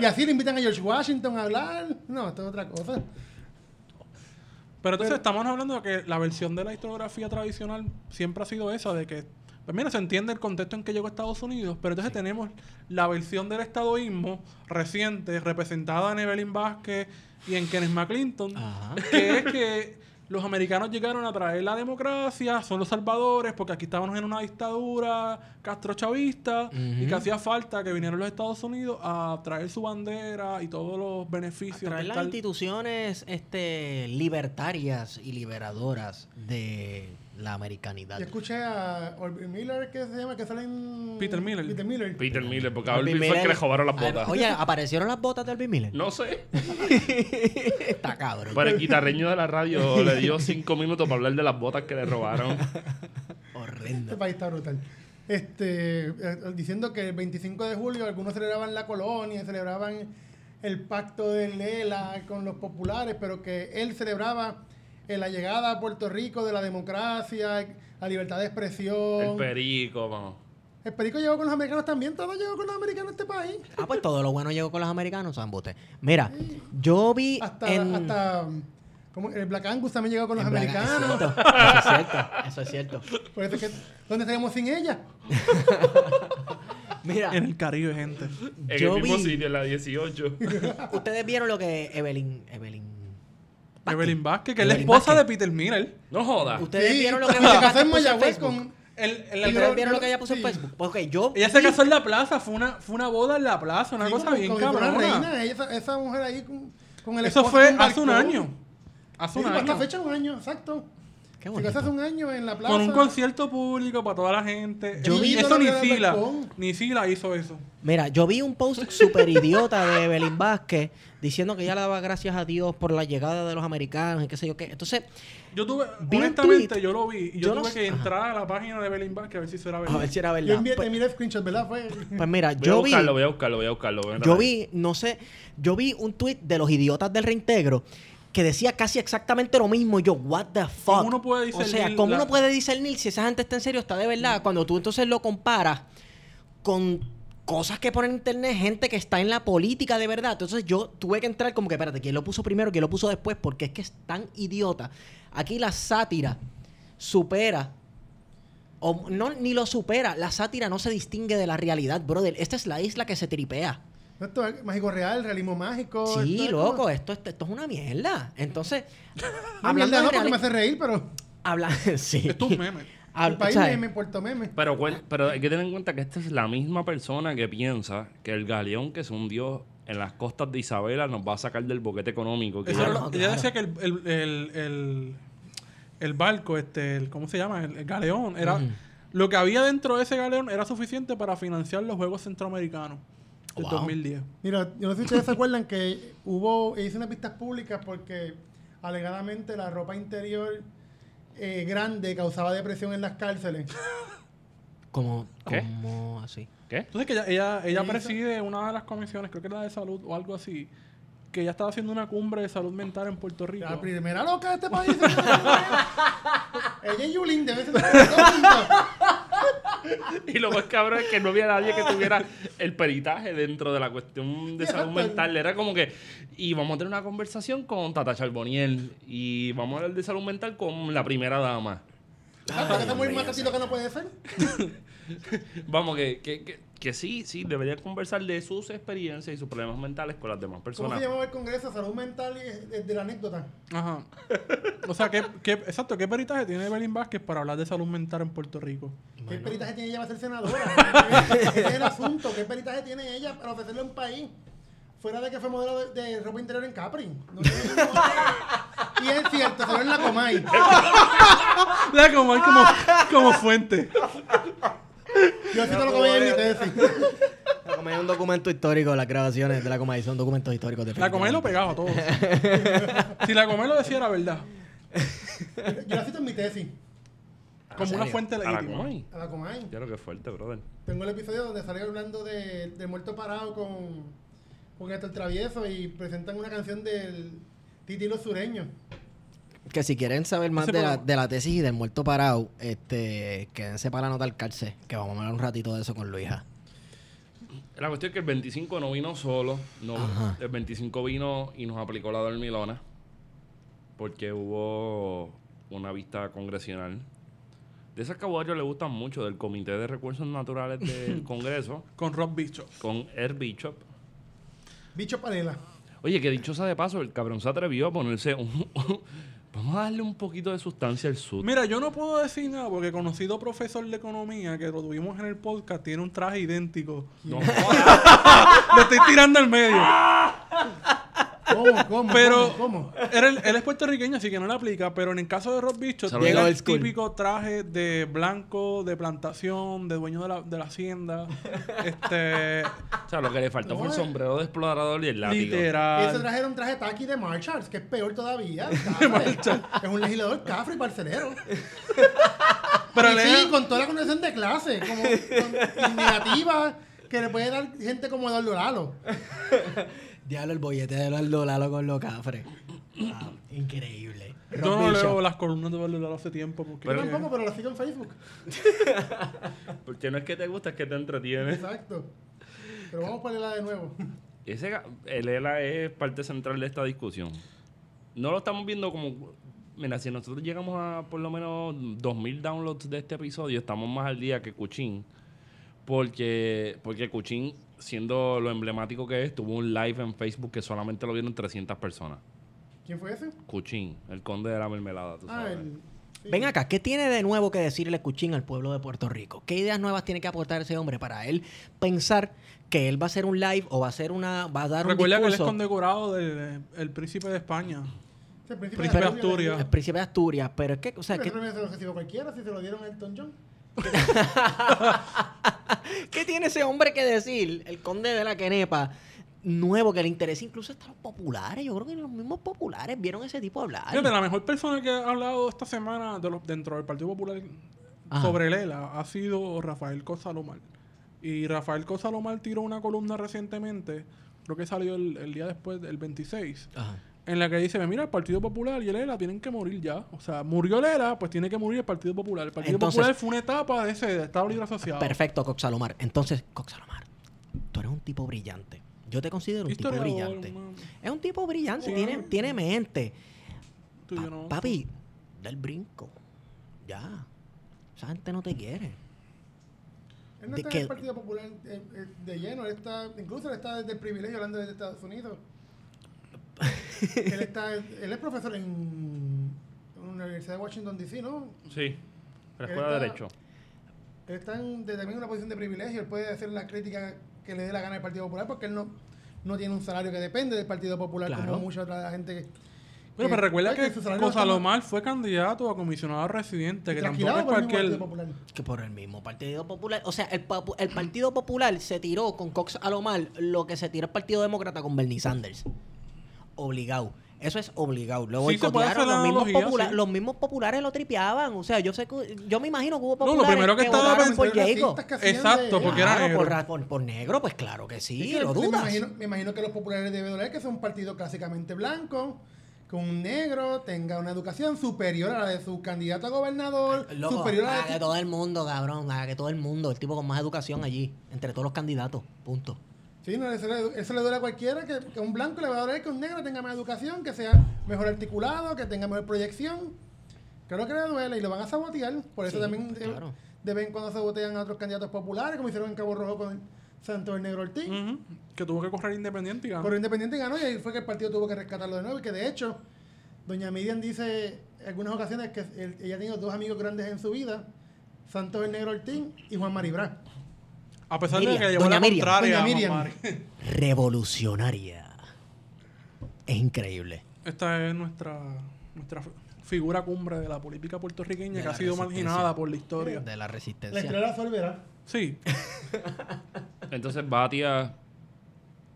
y así le invitan a George Washington a hablar. No, esto es otra cosa.
pero entonces estamos hablando de que la versión de la historiografía tradicional siempre ha sido esa, de que, pues mira, se entiende el contexto en que llegó Estados Unidos, pero entonces tenemos la versión del estadoísmo reciente, representada en Evelyn Vázquez y en Kenneth McClinton,
Ajá.
que es que los americanos llegaron a traer la democracia, son los salvadores, porque aquí estábamos en una dictadura castrochavista y que hacía falta que vinieran los Estados Unidos a traer su bandera y todos los beneficios.
Traer las
tal-
instituciones este, libertarias y liberadoras de la americanidad.
Yo escuché a Orville Miller, que se llama, que sale en...
Peter Miller.
Peter Miller.
Peter Miller, porque a
Alvin
fue el que le robaron las
Ah,
botas.
Oye, ¿aparecieron las botas de Alvin Miller?
No sé. <laughs>
Está cabrón.
Pero el guitarreño de la radio <laughs> le dio cinco minutos para hablar de las botas que le robaron.
Horrendo.
Este país está brutal. Este, eh, diciendo que el 25 de julio algunos celebraban la colonia, celebraban el pacto de Lela con los populares, pero que él celebraba eh, la llegada a Puerto Rico de la democracia, la libertad de expresión.
El perico, vamos.
El perico llegó con los americanos también, todo llegó con los americanos a este país.
Ah, pues todo lo bueno llegó con los americanos, Zambote. Mira, yo vi
Hasta,
en...
hasta como el Black Angus también llegó con los
en Black-
americanos. <laughs>
Eso es cierto. Eso es cierto.
Por eso es que, ¿dónde estaríamos sin ella? <laughs>
Mira,
En el Caribe, gente.
En
Yo
el mismo
vi-
sitio, en la 18. <laughs>
ustedes vieron lo que Evelyn... Evelyn... Vázquez.
Evelyn Vázquez, que es la
Evelyn
esposa
Vázquez.
de Peter Miller.
No jodas.
Ustedes
Sí,
vieron lo que <laughs>
se
Evelyn
casó en
puso en
Mayagüez
Facebook.
con...
El, el-
Sí,
¿Ustedes vieron lo que ella puso
sí.
en Facebook? Pues, ok, yo
Ella se
vi-
casó en la plaza, fue una, fue una boda en la plaza, una
Sí,
cosa
como-
bien
como si fuera
cabrona.
reina, ella- esa, mujer ahí con, con el
Eso
esposo
fue
en
hace un año. Hace
Sí,
un
para esta
año.
fecha un año, exacto.
Qué
Se
bonito.
casó hace un año en la plaza.
Con un concierto público para toda la gente.
Yo vi-
eso ni Sila, ni Sila hizo eso.
Mira, yo vi un post súper idiota de Evelyn Vázquez diciendo que ella le daba gracias a Dios por la llegada de los americanos y qué sé yo qué. Entonces,
Yo tuve,
Vi un
honestamente,
tweet.
yo lo vi. Y yo,
Yo no
tuve
sé-
que
ajá.
entrar a la página de Belín Vázquez a ver si eso era
a
verdad.
ver si era
Yo
verdad.
envié,
Pues,
el screenshot, ¿verdad? Fue...
pues mira,
Voy a
yo vi,
buscarlo, voy a buscarlo, voy a buscarlo. voy a
yo vi, no sé, yo vi un tweet de los idiotas del reintegro que decía casi exactamente lo mismo. Y yo, what the fuck.
¿Cómo uno puede
o sea,
discernir
¿cómo
la-
uno puede discernir si esa gente está en serio, está de verdad? Cuando tú entonces lo comparas con cosas que ponen en internet, gente que está en la política de verdad. Entonces yo tuve que entrar como que, espérate, ¿quién lo puso primero, quién lo puso después? Porque es que es tan idiota. Aquí la sátira supera. O no, ni lo supera. La sátira no se distingue de la realidad, brother. Esta es la isla que se tripea.
Esto es mágico real, realismo mágico.
Sí,
esto es
loco,
como-
esto, esto, esto es una mierda. Entonces, <laughs>
No,
hablando
mierda,
de
no, porque
reali-
me hace reír, pero...
habla- <laughs> sí.
Esto es un meme. <laughs>
El país
¿sabes?
meme, Puerto Meme.
Pero, pero hay que tener en cuenta que esta es la misma persona que piensa que el galeón que se hundió en las costas de Isabela nos va a sacar del boquete económico. que
ella
claro.
decía que el, el, el, el, el barco, este, el, ¿cómo se llama? El, el galeón, era lo que había dentro de ese galeón era suficiente para financiar los Juegos Centroamericanos del
Wow.
2010.
Mira, yo no sé si ustedes se acuerdan que hubo, hice unas vistas públicas porque alegadamente la ropa interior eh, grande causaba depresión en las cárceles. <laughs>
Como,
¿Qué?
como así.
¿Qué?
Entonces que ella, ella, ella
hizo?
preside una de las comisiones, creo que era la de salud o algo así, que ella estaba haciendo una cumbre de salud mental en Puerto Rico.
La primera loca de este país. <laughs> Ella y Yulín deben ser.
Y lo más cabrón es que no había nadie que tuviera el peritaje dentro de la cuestión de salud mental. Era como que, y vamos a tener una conversación con Tata Charboniel y vamos a hablar de salud mental con la primera dama.
Mata así lo que no puede ser. <laughs>
Vamos, que, que, que, que sí, sí, debería conversar de sus experiencias y sus problemas mentales con las demás
¿Cómo
personas.
se llamaba el Congreso? Salud mental y de, de la anécdota.
Ajá. O sea, ¿qué, qué, exacto, ¿qué peritaje tiene Evelyn Vázquez para hablar de salud mental en Puerto Rico?
¿Qué peritaje tiene ella para ser senadora? Ese es el asunto. ¿Qué peritaje tiene ella para ofrecerle a un país? Fuera de que fue modelo de, de ropa interior en Capri. No y es cierto, ve en la Comay.
La como, como, como fuente. <laughs>
Yo cito lo que veía en mi tesis.
La Comay es un documento histórico, las grabaciones de la Comay son documentos históricos de
La Comay lo pegaba todo. <laughs> si la Comay lo decía era verdad.
Yo la cito en mi tesis.
Como una
serio?
fuente
A la
legítima.
Comay.
A la Comay.
Ya lo que fuerte, brother.
Tengo el episodio donde sale hablando de, de Muerto Parado con, con Héctor Travieso y presentan una canción del Titi Los Sureños.
Que si quieren saber más de la, de la tesis y del muerto parado, este, quédense para anotar cárcel, que vamos a hablar un ratito de eso con Luisa.
La cuestión es que el 25 no vino solo. No,
Ajá.
el 25 vino y nos aplicó la dormilona. Porque hubo una vista congresional. De esas que a le gustan mucho, del Comité de Recursos Naturales del <laughs> Congreso,
Con Rob Bicho.
con Air Bishop.
Bicho Panela.
Oye, que dicho sea de paso, el cabrón se atrevió a ponerse un... Vamos a darle un poquito de sustancia al sud.
Mira, yo no puedo decir nada porque conocido profesor de economía que lo tuvimos en el podcast tiene un traje idéntico.
No, <laughs>
Lo estoy tirando al medio.
¿Cómo? ¿Cómo?
Pero
¿Cómo? ¿Cómo?
Él, él es puertorriqueño, así que no le aplica. Pero en el caso de Rob Bicho,
llegó
el
school.
típico traje de blanco, de plantación, de dueño de la, de la hacienda. <laughs> este.
o sea, lo que le faltó fue el sombrero de explorador y el látigo.
Ese
literal.
traje era un traje taqui de Marshalls, que es peor todavía. <laughs> Es un legislador cafre y parcelero. <laughs>
Pero
y
le-
sí, con toda la condición de clase, como con, y negativa que le puede dar gente como Eduardo Lalo.
Diablo, el bollete de Eduardo Lalo con los cafres. Wow, increíble.
Yo
Rob
no
Bishop.
leo las columnas de Eduardo Lalo hace tiempo. Porque
Yo tampoco, pero lo sigo en Facebook. <laughs>
Porque no es que te gusta, es que te entretiene.
Exacto. Pero vamos para la de nuevo.
Ese, ga- el ELA es parte central de esta discusión. No lo estamos viendo como... Mira, si nosotros llegamos a por lo menos 2.000 downloads de este episodio, estamos más al día que Cuchín. Porque, porque Cuchín, siendo lo emblemático que es, tuvo un live en Facebook que solamente lo vieron 300 personas.
¿Quién fue ese?
Cuchín, el conde de la mermelada, tú
Ah,
sabes.
el. sí.
Ven acá, ¿qué tiene de nuevo que decirle Cuchín al pueblo de Puerto Rico? ¿Qué ideas nuevas tiene que aportar ese hombre para él pensar que él va a hacer un live o va a hacer una, va a dar
Recuerda
un
que él es
discurso?
condecorado del el príncipe de España.
El príncipe,
Príncipe de Asturias.
el príncipe de Asturias, pero es que, o sea,
Pero
¿qué,
ese premio se lo cualquiera si se lo dieron a Elton John. <laughs>
qué tiene ese hombre que decir, el conde de la Quenepa, nuevo, que le interesa incluso hasta los populares? Yo creo que los mismos populares vieron ese tipo hablar.
Fíjate, la mejor persona que ha hablado esta semana de los, dentro del Partido Popular
Ajá.
sobre Lela ha sido Rafael Cosalomar. Y Rafael Cosalomar tiró una columna recientemente, creo que salió el, el día después, el 26,
Ajá.
En la que dice, mira, el Partido Popular y el Lela tienen que morir ya. O sea, murió Lela, pues tiene que morir el Partido Popular. El Partido
Entonces-
Popular fue una etapa de ese de Estado Libre Asociado.
Perfecto, Coxalomar. Entonces, Coxalomar, tú eres un tipo brillante. Yo te considero un tipo brillante.
man.
Es un tipo brillante,
Sí.
tiene, tiene mente.
Tú y yo
Pa-
no.
Papi, da el brinco. Ya. Esa gente no te quiere.
Él no
¿De
está en el Partido Popular eh, eh, de lleno, él está, incluso él está desde el privilegio hablando desde Estados Unidos. Él está, él es profesor en, en la Universidad de Washington DC, ¿no?
Sí. La escuela de
Está-
Derecho.
Él está en, de- también en una posición de privilegio. Él puede hacer la crítica que le dé la gana al Partido Popular porque él no, no tiene un salario que depende del Partido Popular
Claro.
como mucha otra gente que.
Pero,
que-
pero recuerda que
está
Cosalomar fue candidato a comisionado residente, que tampoco es cualquier...
Que por el mismo Partido Popular. O sea, el, el Partido Popular se tiró con Cox Alomar lo que se tiró el Partido Demócrata con Bernie Sanders. Obligado. Eso es obligado. Luego
Sí,
boicotearon, los, mismos
analogía,
popula-
sí.
los mismos populares lo tripeaban. O sea, yo sé que, yo me imagino que hubo
No, lo
populares
primero que estaba
votaron por Jacob.
que
Exacto,
de-
porque era negro.
por, ra- por- por negro, pues claro que sí,
Es que
lo
me
dudas.
imagino, me imagino que los populares deben doler que es un partido clásicamente blanco, con un negro, tenga una educación superior a la de su candidato a gobernador,
Loco,
superior a la
que
de
todo el mundo, cabrón, ah, que todo el mundo, el tipo con más educación allí, entre todos los candidatos, punto.
Sí, no, eso, le, eso le duele a cualquiera, que, que a un blanco le va a doler que un negro tenga más educación, que sea mejor articulado, que tenga mejor proyección. Claro que le duele y lo van a sabotear. Por eso
Sí,
también de,
claro.
de vez en cuando sabotean a otros candidatos populares, como hicieron en Cabo Rojo con Santos el Negro Ortiz.
Ujú, Que tuvo que correr independiente y ganó.
Pero Independiente ganó y ahí fue que el partido tuvo que rescatarlo de nuevo. Y que de hecho, Doña Miriam dice en algunas ocasiones que él- ella ha tenido dos amigos grandes en su vida: Santos el Negro Ortiz y Juan Maribra.
A pesar
Miriam,
de que llevó
doña
la
Miriam.
contraria
Doña Miriam.
Revolucionaria. Es increíble.
Esta es nuestra, nuestra figura cumbre de la política puertorriqueña
De
que
la
ha sido
resistencia.
marginada por la historia.
De la
La
resistencia.
estrella azul verá.
Sí, <laughs>
Entonces Batia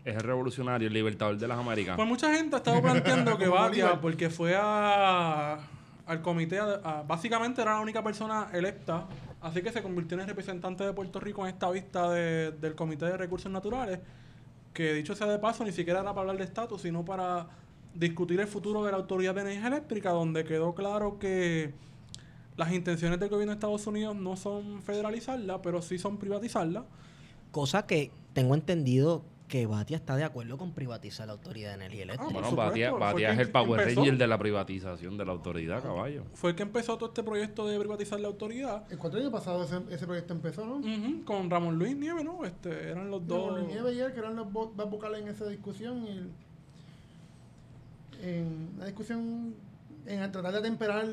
es el revolucionario, el libertador de las Américas.
pues mucha gente ha estado planteando que <laughs>
Como
Batia,
Bolívar.
porque fue a, al comité, a- a- básicamente era la única persona electa, así que se convirtió en el representante de Puerto Rico en esta vista de- del Comité de Recursos Naturales, que dicho sea de paso, ni siquiera era para hablar de estatus, sino para discutir el futuro de la Autoridad de Energía Eléctrica, donde quedó claro que las intenciones del gobierno de Estados Unidos no son federalizarla, pero sí son privatizarla.
Cosa que tengo entendido que Batia está de acuerdo con privatizar la Autoridad de Energía Eléctrica.
por
bueno,
supuesto,
Batia, Batia es el Power
empezó.
Ranger de la privatización de la autoridad, caballo.
Fue el que empezó todo este proyecto de privatizar la autoridad.
El cuatro años pasado ese, ese proyecto empezó, ¿no?
Con Ramón Luis Nieves, ¿no? Este, eran los dos.
Don Nieve y él, que eran los vo- más vocales en esa discusión. Y en la discusión en tratar de atemperar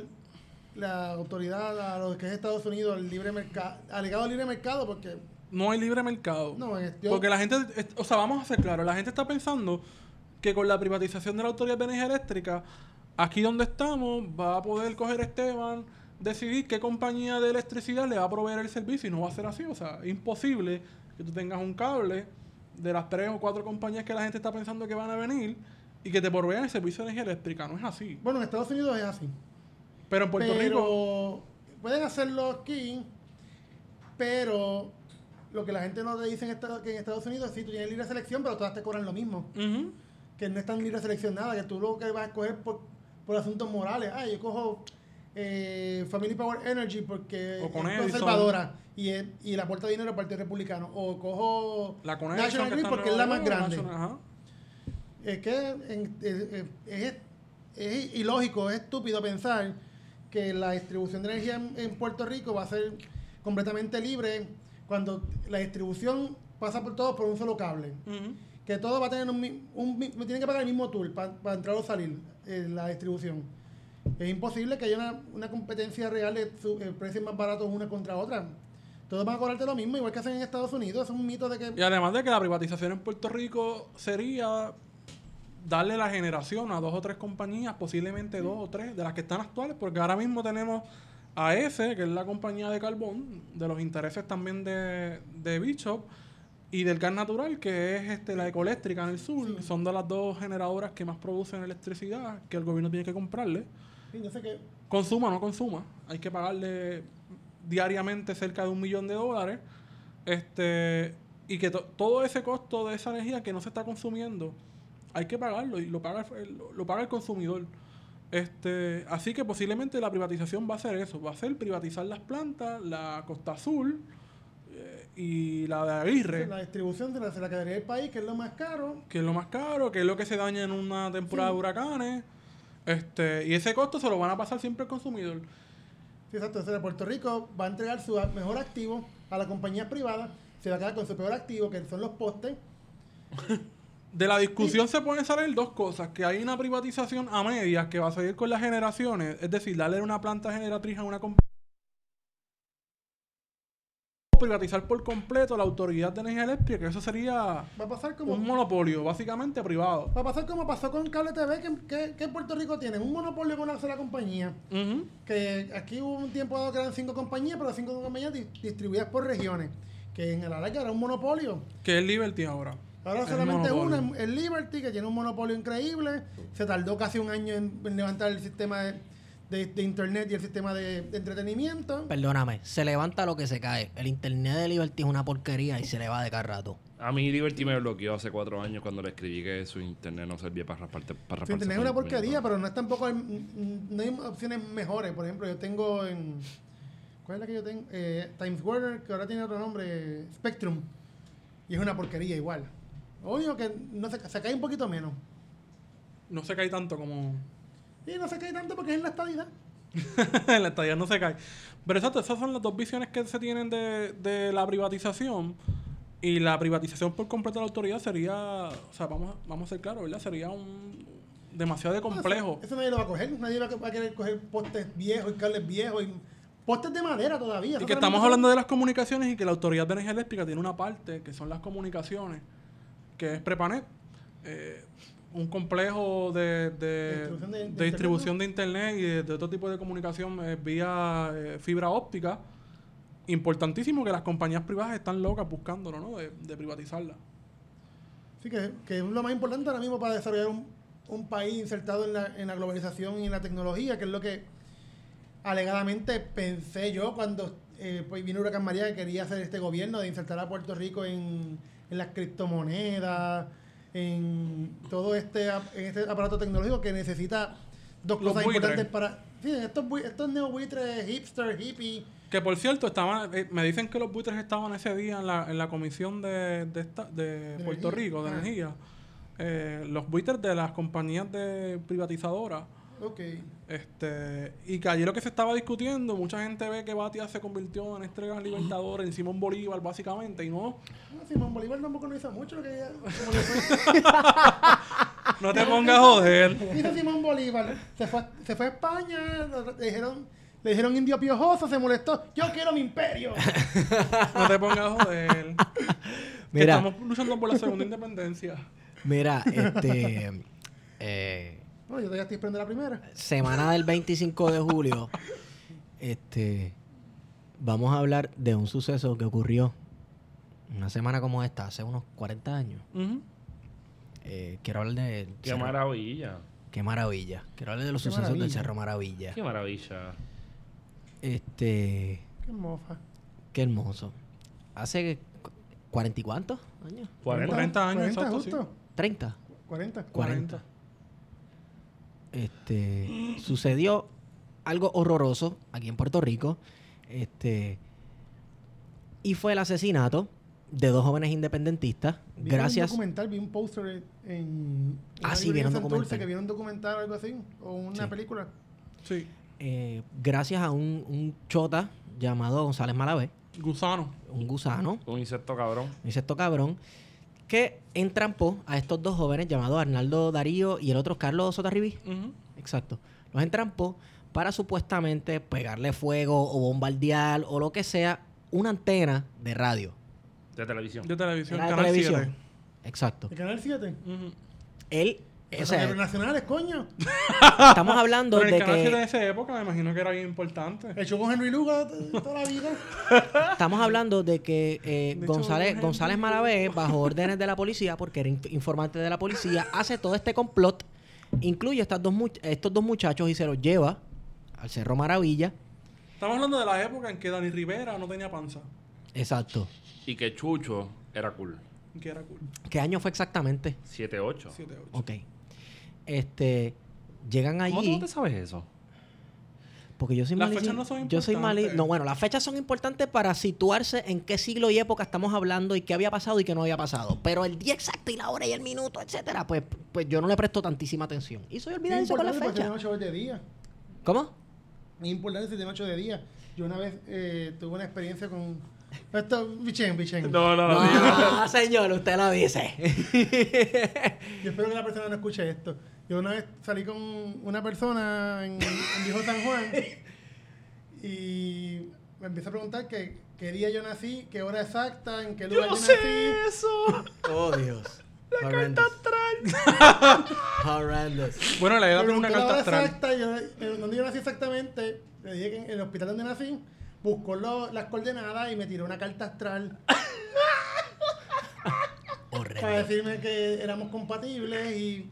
la autoridad a lo que es Estados Unidos, el libre mercado, alegado libre mercado, porque
No hay libre mercado.
no, es- yo-
Porque la gente, es- o sea, vamos a ser claros, la gente está pensando que con la privatización de la Autoridad de Energía Eléctrica, aquí donde estamos, va a poder coger Esteban, decidir qué compañía de electricidad le va a proveer el servicio y no va a ser así. O sea, imposible que tú tengas un cable de las tres o cuatro compañías que la gente está pensando que van a venir y que te provean el servicio de energía eléctrica. No es así.
bueno, en Estados Unidos es así.
Pero en Puerto
pero
Rico...
pueden hacerlo aquí, pero lo que la gente no te dice en Estados, que en Estados Unidos sí, tú tienes libre selección, pero todas te cobran lo mismo. Que no es tan libre selección nada, que tú lo que vas a escoger por, por asuntos morales. Ah, yo cojo eh, Family Power Energy porque es
Edison.
conservadora y, es- y le aporta dinero al Partido Republicano. O cojo
La con
National Grid porque es la más grande.
National-.
Es que en- es, es ilógico, es estúpido pensar que la distribución de energía en, en Puerto Rico va a ser completamente libre cuando la distribución pasa por todo por un solo cable que todo va a tener un, un mi- tienen que pagar el mismo tool para entrar o salir en la distribución. Es imposible que haya una, una competencia real de eh, precios más baratos una contra otra. Todos van a cobrarte lo mismo, igual que hacen en Estados Unidos. Es un mito de que
Y además de que la privatización en Puerto Rico sería darle la generación a dos o tres compañías, posiblemente dos o tres de las que están actuales, porque ahora mismo tenemos a ESE, que es la compañía de carbón, de los intereses también de, de Bishop, y del gas natural, que es este la ecoeléctrica en el sur. Son de las dos generadoras que más producen electricidad, que el gobierno tiene que comprarle.
sí, yo sé que
Consuma o no consuma, hay que pagarle diariamente cerca de un millón de dólares. Este, y que to- todo ese costo de esa energía que no se está consumiendo, hay que pagarlo y lo paga el, lo paga el consumidor. Este, así que posiblemente la privatización va a ser eso, va a ser privatizar las plantas, la Costa Azul eh, y la de Aguirre,
la distribución se la, se la quedaría el país, que es lo más caro.
que es lo más caro, que es lo que se daña en una temporada
Sí.
de huracanes. Este, y ese costo se lo van a pasar siempre al consumidor.
Sí, exacto. Entonces, Puerto Rico va a entregar su mejor activo a la compañía privada, se va a quedar con su peor activo, que son los postes. <laughs>
De la discusión se pueden salir dos cosas, que hay una privatización a medias que va a seguir con las generaciones, es decir, darle una planta generatriz a una compañía privatizar por completo la autoridad de energía eléctrica, que eso sería
Va a pasar como...
un monopolio, básicamente privado.
Va a pasar como pasó con Cable TV, que, que, que en Puerto Rico tienen un monopolio con una sola compañía. Que aquí hubo un tiempo dado que eran cinco compañías, pero cinco compañías di- distribuidas por regiones. Que en la larga era un monopolio.
Que es Liberty ahora.
Ahora solamente una, el Liberty, que tiene un monopolio increíble. Se tardó casi un año en, en levantar el sistema de, de- de internet y el sistema de, de entretenimiento.
Perdóname, se levanta lo que se cae. El internet de Liberty es una porquería y se le va de cada rato.
A mí Liberty me bloqueó hace cuatro años cuando le escribí que su internet no servía para rasparte. Para
Su internet es una porquería, pero no es tampoco. el- no hay opciones mejores. Por ejemplo, yo tengo en. ¿Cuál es la que yo tengo? Eh, Times Warner, que ahora tiene otro nombre, Spectrum. Y es una porquería igual. Obvio que no se, se cae un poquito menos.
No se cae tanto como...
Y no se cae tanto porque es en la estadidad. <laughs>
en la estadía no se cae. Pero exacto, esas son las dos visiones que se tienen de, de la privatización. Y la privatización por completo de la autoridad sería, o sea, vamos, a- vamos a ser claros, ¿verdad? Sería un demasiado de complejo.
Eso, eso nadie lo va a coger. Nadie va a, querer coger postes viejos y cables viejos y postes de madera todavía.
Y que estamos hablando de las comunicaciones y que la Autoridad de Energía Eléctrica tiene una parte que son las comunicaciones, que es Prepanet, eh, un complejo de, de-
Distribución de- de
de
internet,
distribución de Internet y de, otro tipo de comunicación eh, vía eh, fibra óptica. Importantísimo que las compañías privadas están locas buscándolo, ¿no? De, de privatizarla.
Sí, que, que es lo más importante ahora mismo para desarrollar un, un país insertado en la, en la globalización y en la tecnología, que es lo que alegadamente pensé yo cuando eh, pues vino Huracán María que quería hacer este gobierno de insertar a Puerto Rico en, en las criptomonedas, en todo este, en este aparato tecnológico que necesita dos
Los
cosas
buitres.
importantes para... Sí, estos, estos neobuitres hipster, hippie...
Que por cierto, estaban, eh, me dicen que los buitres estaban ese día en la, en la comisión de, de, esta- de
De
Puerto
energía.
Rico, de
Ah.
energía. Eh, los buitres de las compañías de privatizadoras.
Ok.
Este, y que allí lo que se estaba discutiendo, mucha gente ve que Batia se convirtió en estrella libertadora, en Simón Bolívar, básicamente, y no,
No, Simón Bolívar tampoco no hizo mucho lo que ella- como le fue. <laughs>
no te pongas a joder.
Hizo Simón Bolívar. Se fue, a- se fue a España, lo- le dijeron, le dijeron indio piojoso, se molestó. Yo quiero mi imperio. <laughs>
No te pongas a joder. Que
Mira.
estamos luchando por la segunda independencia.
Mira, este. <laughs> eh,
Bueno, yo todavía estoy esperando la primera.
semana del 25 de julio. <laughs> Este. Vamos a hablar de un suceso que ocurrió una semana como esta, hace unos 40 años. Eh, quiero hablar de.
Qué
Cerro-
maravilla.
Qué maravilla. Quiero hablar de los
Qué
sucesos del. Cerro Maravilla.
Qué maravilla.
Este.
Qué mofa.
Qué hermoso. Hace. cu- ¿40 y cuántos años?
40.
40 años,
40
exacto,
justo.
¿30?
40.
40. Este, sucedió algo horroroso aquí en Puerto Rico. Este, y fue el asesinato de dos jóvenes independentistas.
Vi
Gracias.
un documental, vi un póster en.
Ah,
una
sí, vieron
en Santurce,
documental.
Que vieron un documental o algo así. O una
Sí.
película.
Sí.
eh, gracias a un, un chota llamado González Malavé,
Gusano.
un gusano,
Un insecto cabrón.
un insecto cabrón, que entrampó a estos dos jóvenes llamados Arnaldo Darío y el otro Carlos Sotarribí. Exacto. Los entrampó para supuestamente pegarle fuego o bombardear o lo que sea una antena de radio.
De televisión.
De televisión,
de
Canal
televisión.
7.
Exacto.
El canal 7.
Ujú.
Él, o sea,
nacionales, coño. <laughs>
estamos hablando
Pero el
de
Canal 7 de
que
esa época me imagino que era bien importante.
Hecho con Henry Luga toda la vida. <laughs>
estamos hablando de que eh,
De hecho,
González, González Malavé, <laughs> bajo órdenes de la policía, porque era inf- informante de la policía, hace todo este complot, incluye estas dos much- estos dos muchachos y se los lleva al Cerro Maravilla.
Estamos hablando de la época en que Dani Rivera no tenía panza.
Exacto.
Y que Chucho era cool.
Que era cool.
¿Qué año fue exactamente?
7-8.
7, 8.
Ok. Este, llegan
¿Cómo tú
allí.
no te sabes eso?
Porque yo soy
Las fechas no son
Yo soy mali-
importantes.
No, bueno, las fechas son importantes para situarse en qué siglo y época estamos hablando y qué había pasado y qué no había pasado. Pero el día exacto y la hora y el minuto, etcétera, pues, pues yo no le presto tantísima atención. Y soy olvidadizo con las fechas.
tiene 8 de día.
¿Cómo?
Es importante si tiene 8 de día. Yo una vez eh, tuve una experiencia con. Esto, bichen, bichen.
No, no, no.
No, <laughs> señor, usted lo dice. <laughs>
Yo espero que la persona no escuche esto. Yo una vez salí con una persona en, en Viejo San Juan <laughs> y me empieza a preguntar que, qué día yo nací, qué hora exacta, en qué lugar yo, nací.
eso.
Oh, Dios. La carta astral. <laughs> Horrendous.
Bueno, le
Me
voy a una
la
carta astral.
exacta, yo, eh, donde yo nací exactamente, le dije que en el hospital donde nací, buscó lo- las coordenadas y me tiró una carta astral <laughs> para
Horrendo.
decirme que éramos compatibles y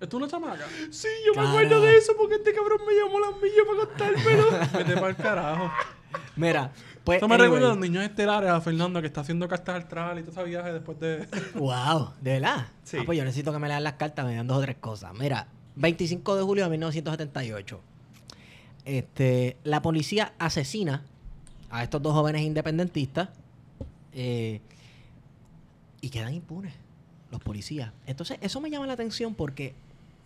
¿Esto es una chamaca?
Sí, yo me acuerdo de eso porque este cabrón me llamó las millas para contármelo. <laughs>
Vete para el carajo.
Mira, pues.
Esto me
anyway.
recuerda a los niños estelares, a Fernando, que está haciendo cartas astral y todo ese viaje después de... <laughs>
Wow, ¿de verdad?
Sí.
Ah, pues yo necesito que me lean las cartas, me dan dos o tres cosas. Mira, 25 de julio de 1978. Este, la policía asesina a estos dos jóvenes independentistas eh, y quedan impunes los policías. Entonces, eso me llama la atención porque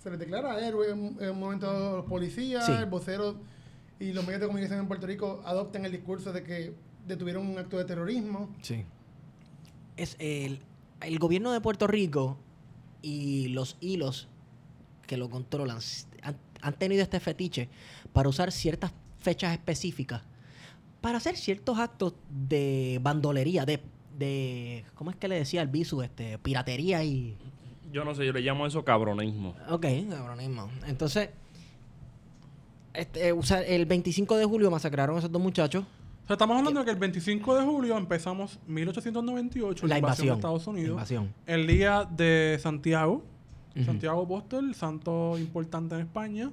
se les declara héroe en, en un momento los policías,
Sí.
el vocero y los medios de comunicación en Puerto Rico adoptan el discurso de que detuvieron un acto de terrorismo.
Sí. Es el, el gobierno de Puerto Rico y los hilos que lo controlan han, han tenido este fetiche para usar ciertas fechas específicas para hacer ciertos actos de bandolería, de, de ¿cómo es que le decía el visu? Este, piratería y...
Yo no sé, yo le llamo eso cabronismo.
Ok, cabronismo. Entonces, este, o sea, el 25 de julio masacraron a esos dos muchachos.
O sea, estamos hablando de que el 25 de julio empezamos 1898,
La
la invasión
invasión.
de Estados
La
Unidos.
invasión.
El día de Santiago. Santiago Apóstol, santo importante en España.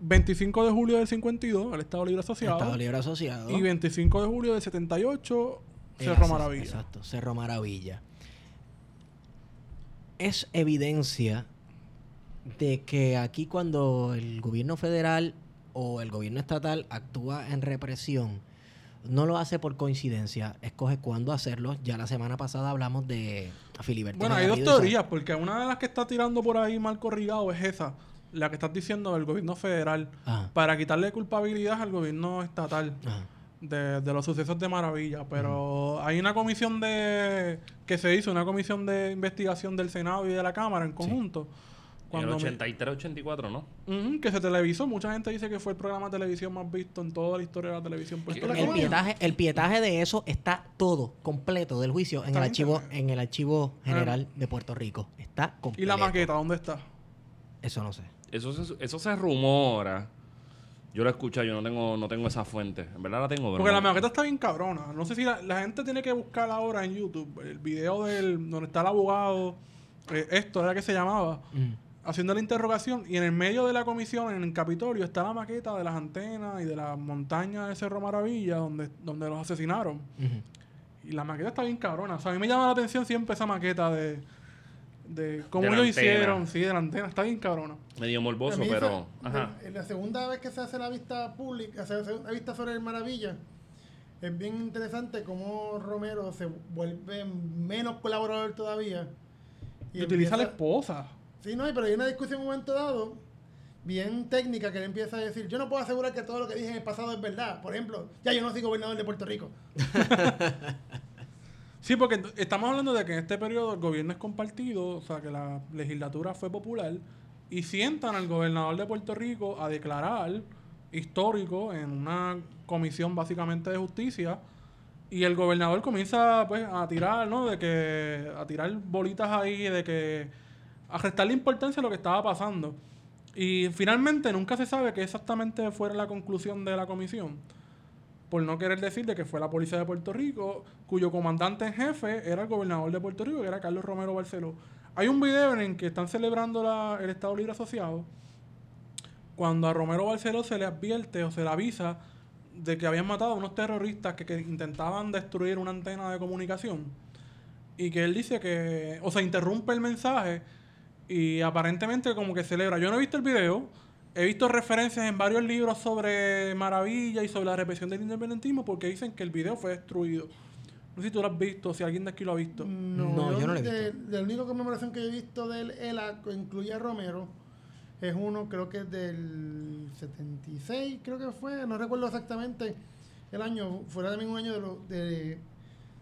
25 de julio del 52, el Estado Libre Asociado.
Estado Libre Asociado.
Y 25 de julio del 78,
El
Cerro Maravilla.
Exacto, Cerro Maravilla. Es evidencia de que aquí cuando el gobierno federal o el gobierno estatal actúa en represión, no lo hace por coincidencia, escoge cuándo hacerlo. Ya la semana pasada hablamos de Filiberto.
Bueno, hay dos teorías, porque una de las que está tirando por ahí Marco Rigado es esa, la que estás diciendo del gobierno federal,
Ajá,
para quitarle culpabilidad al gobierno estatal.
ajá.
De, de los sucesos de Maravilla, pero hay una comisión de que se hizo, una comisión de investigación del Senado y de la Cámara en conjunto.
En
Cuando me-
83, 84, ¿no?
Que se televisó, mucha gente dice que fue el programa de televisión más visto en toda la historia de la televisión
¿Esto la
puertorriqueña.
El pietaje, el pietaje de eso está todo completo del juicio en el
en
archivo,
internet.
en el archivo general de Puerto Rico. Está completo.
¿Y la maqueta dónde está?
Eso no sé.
Eso se, eso se rumora. Yo lo escucho, yo no tengo, no tengo esa fuente. En verdad la tengo, pero
Porque
no.
la maqueta está bien cabrona. No sé si la, la gente tiene que buscar ahora en YouTube el video del donde está el abogado, eh, esto era que se llamaba,
Mm.
haciendo la interrogación y en el medio de la comisión, en el Capitolio, está la maqueta de las antenas y de la montaña de Cerro Maravilla donde, donde los asesinaron. Y la maqueta está bien cabrona. O sea, a mí me llama la atención siempre esa maqueta de, de cómo
De la
ellos
antena.
hicieron, sí, de la antena. Está bien cabrona.
Medio morboso, pero.
esa-
Ajá.
En la segunda vez que se hace la vista pública, se hace la vista sobre el Maravilla, es bien interesante cómo Romero se vuelve menos colaborador todavía.
Y utiliza a la
empieza-
esposa.
Sí, no, pero hay una discusión en un momento dado, bien técnica, que él empieza a decir, yo no puedo asegurar que todo lo que dije en el pasado es verdad. Por ejemplo, ya yo no soy gobernador de Puerto Rico. <laughs>
Sí, porque estamos hablando de que en este periodo el gobierno es compartido, o sea, que la legislatura fue popular y sientan al gobernador de Puerto Rico a declarar histórico en una comisión básicamente de justicia y el gobernador comienza pues a tirar, ¿no? De que a tirar bolitas ahí de que a restarle importancia a lo que estaba pasando. Y finalmente nunca se sabe qué exactamente fuera la conclusión de la comisión por no querer decir de que fue la policía de Puerto Rico, cuyo comandante en jefe era el gobernador de Puerto Rico, que era Carlos Romero Barceló. Hay un video en el que están celebrando el Estado Libre Asociado, cuando a Romero Barceló se le advierte o se le avisa de que habían matado a unos terroristas que, que intentaban destruir una antena de comunicación. Y que él dice que, o sea, interrumpe el mensaje y aparentemente como que celebra. Yo no he visto el video, he visto referencias en varios libros sobre Maravilla y sobre la represión del independentismo porque dicen que el video fue destruido. No sé si tú lo has visto, si alguien de aquí lo ha visto.
No, yo no lo he
de- La única conmemoración que yo he visto del ELA que incluye a Romero es uno, creo que es del 76, creo que fue, no recuerdo exactamente el año, fuera también un año de, lo- de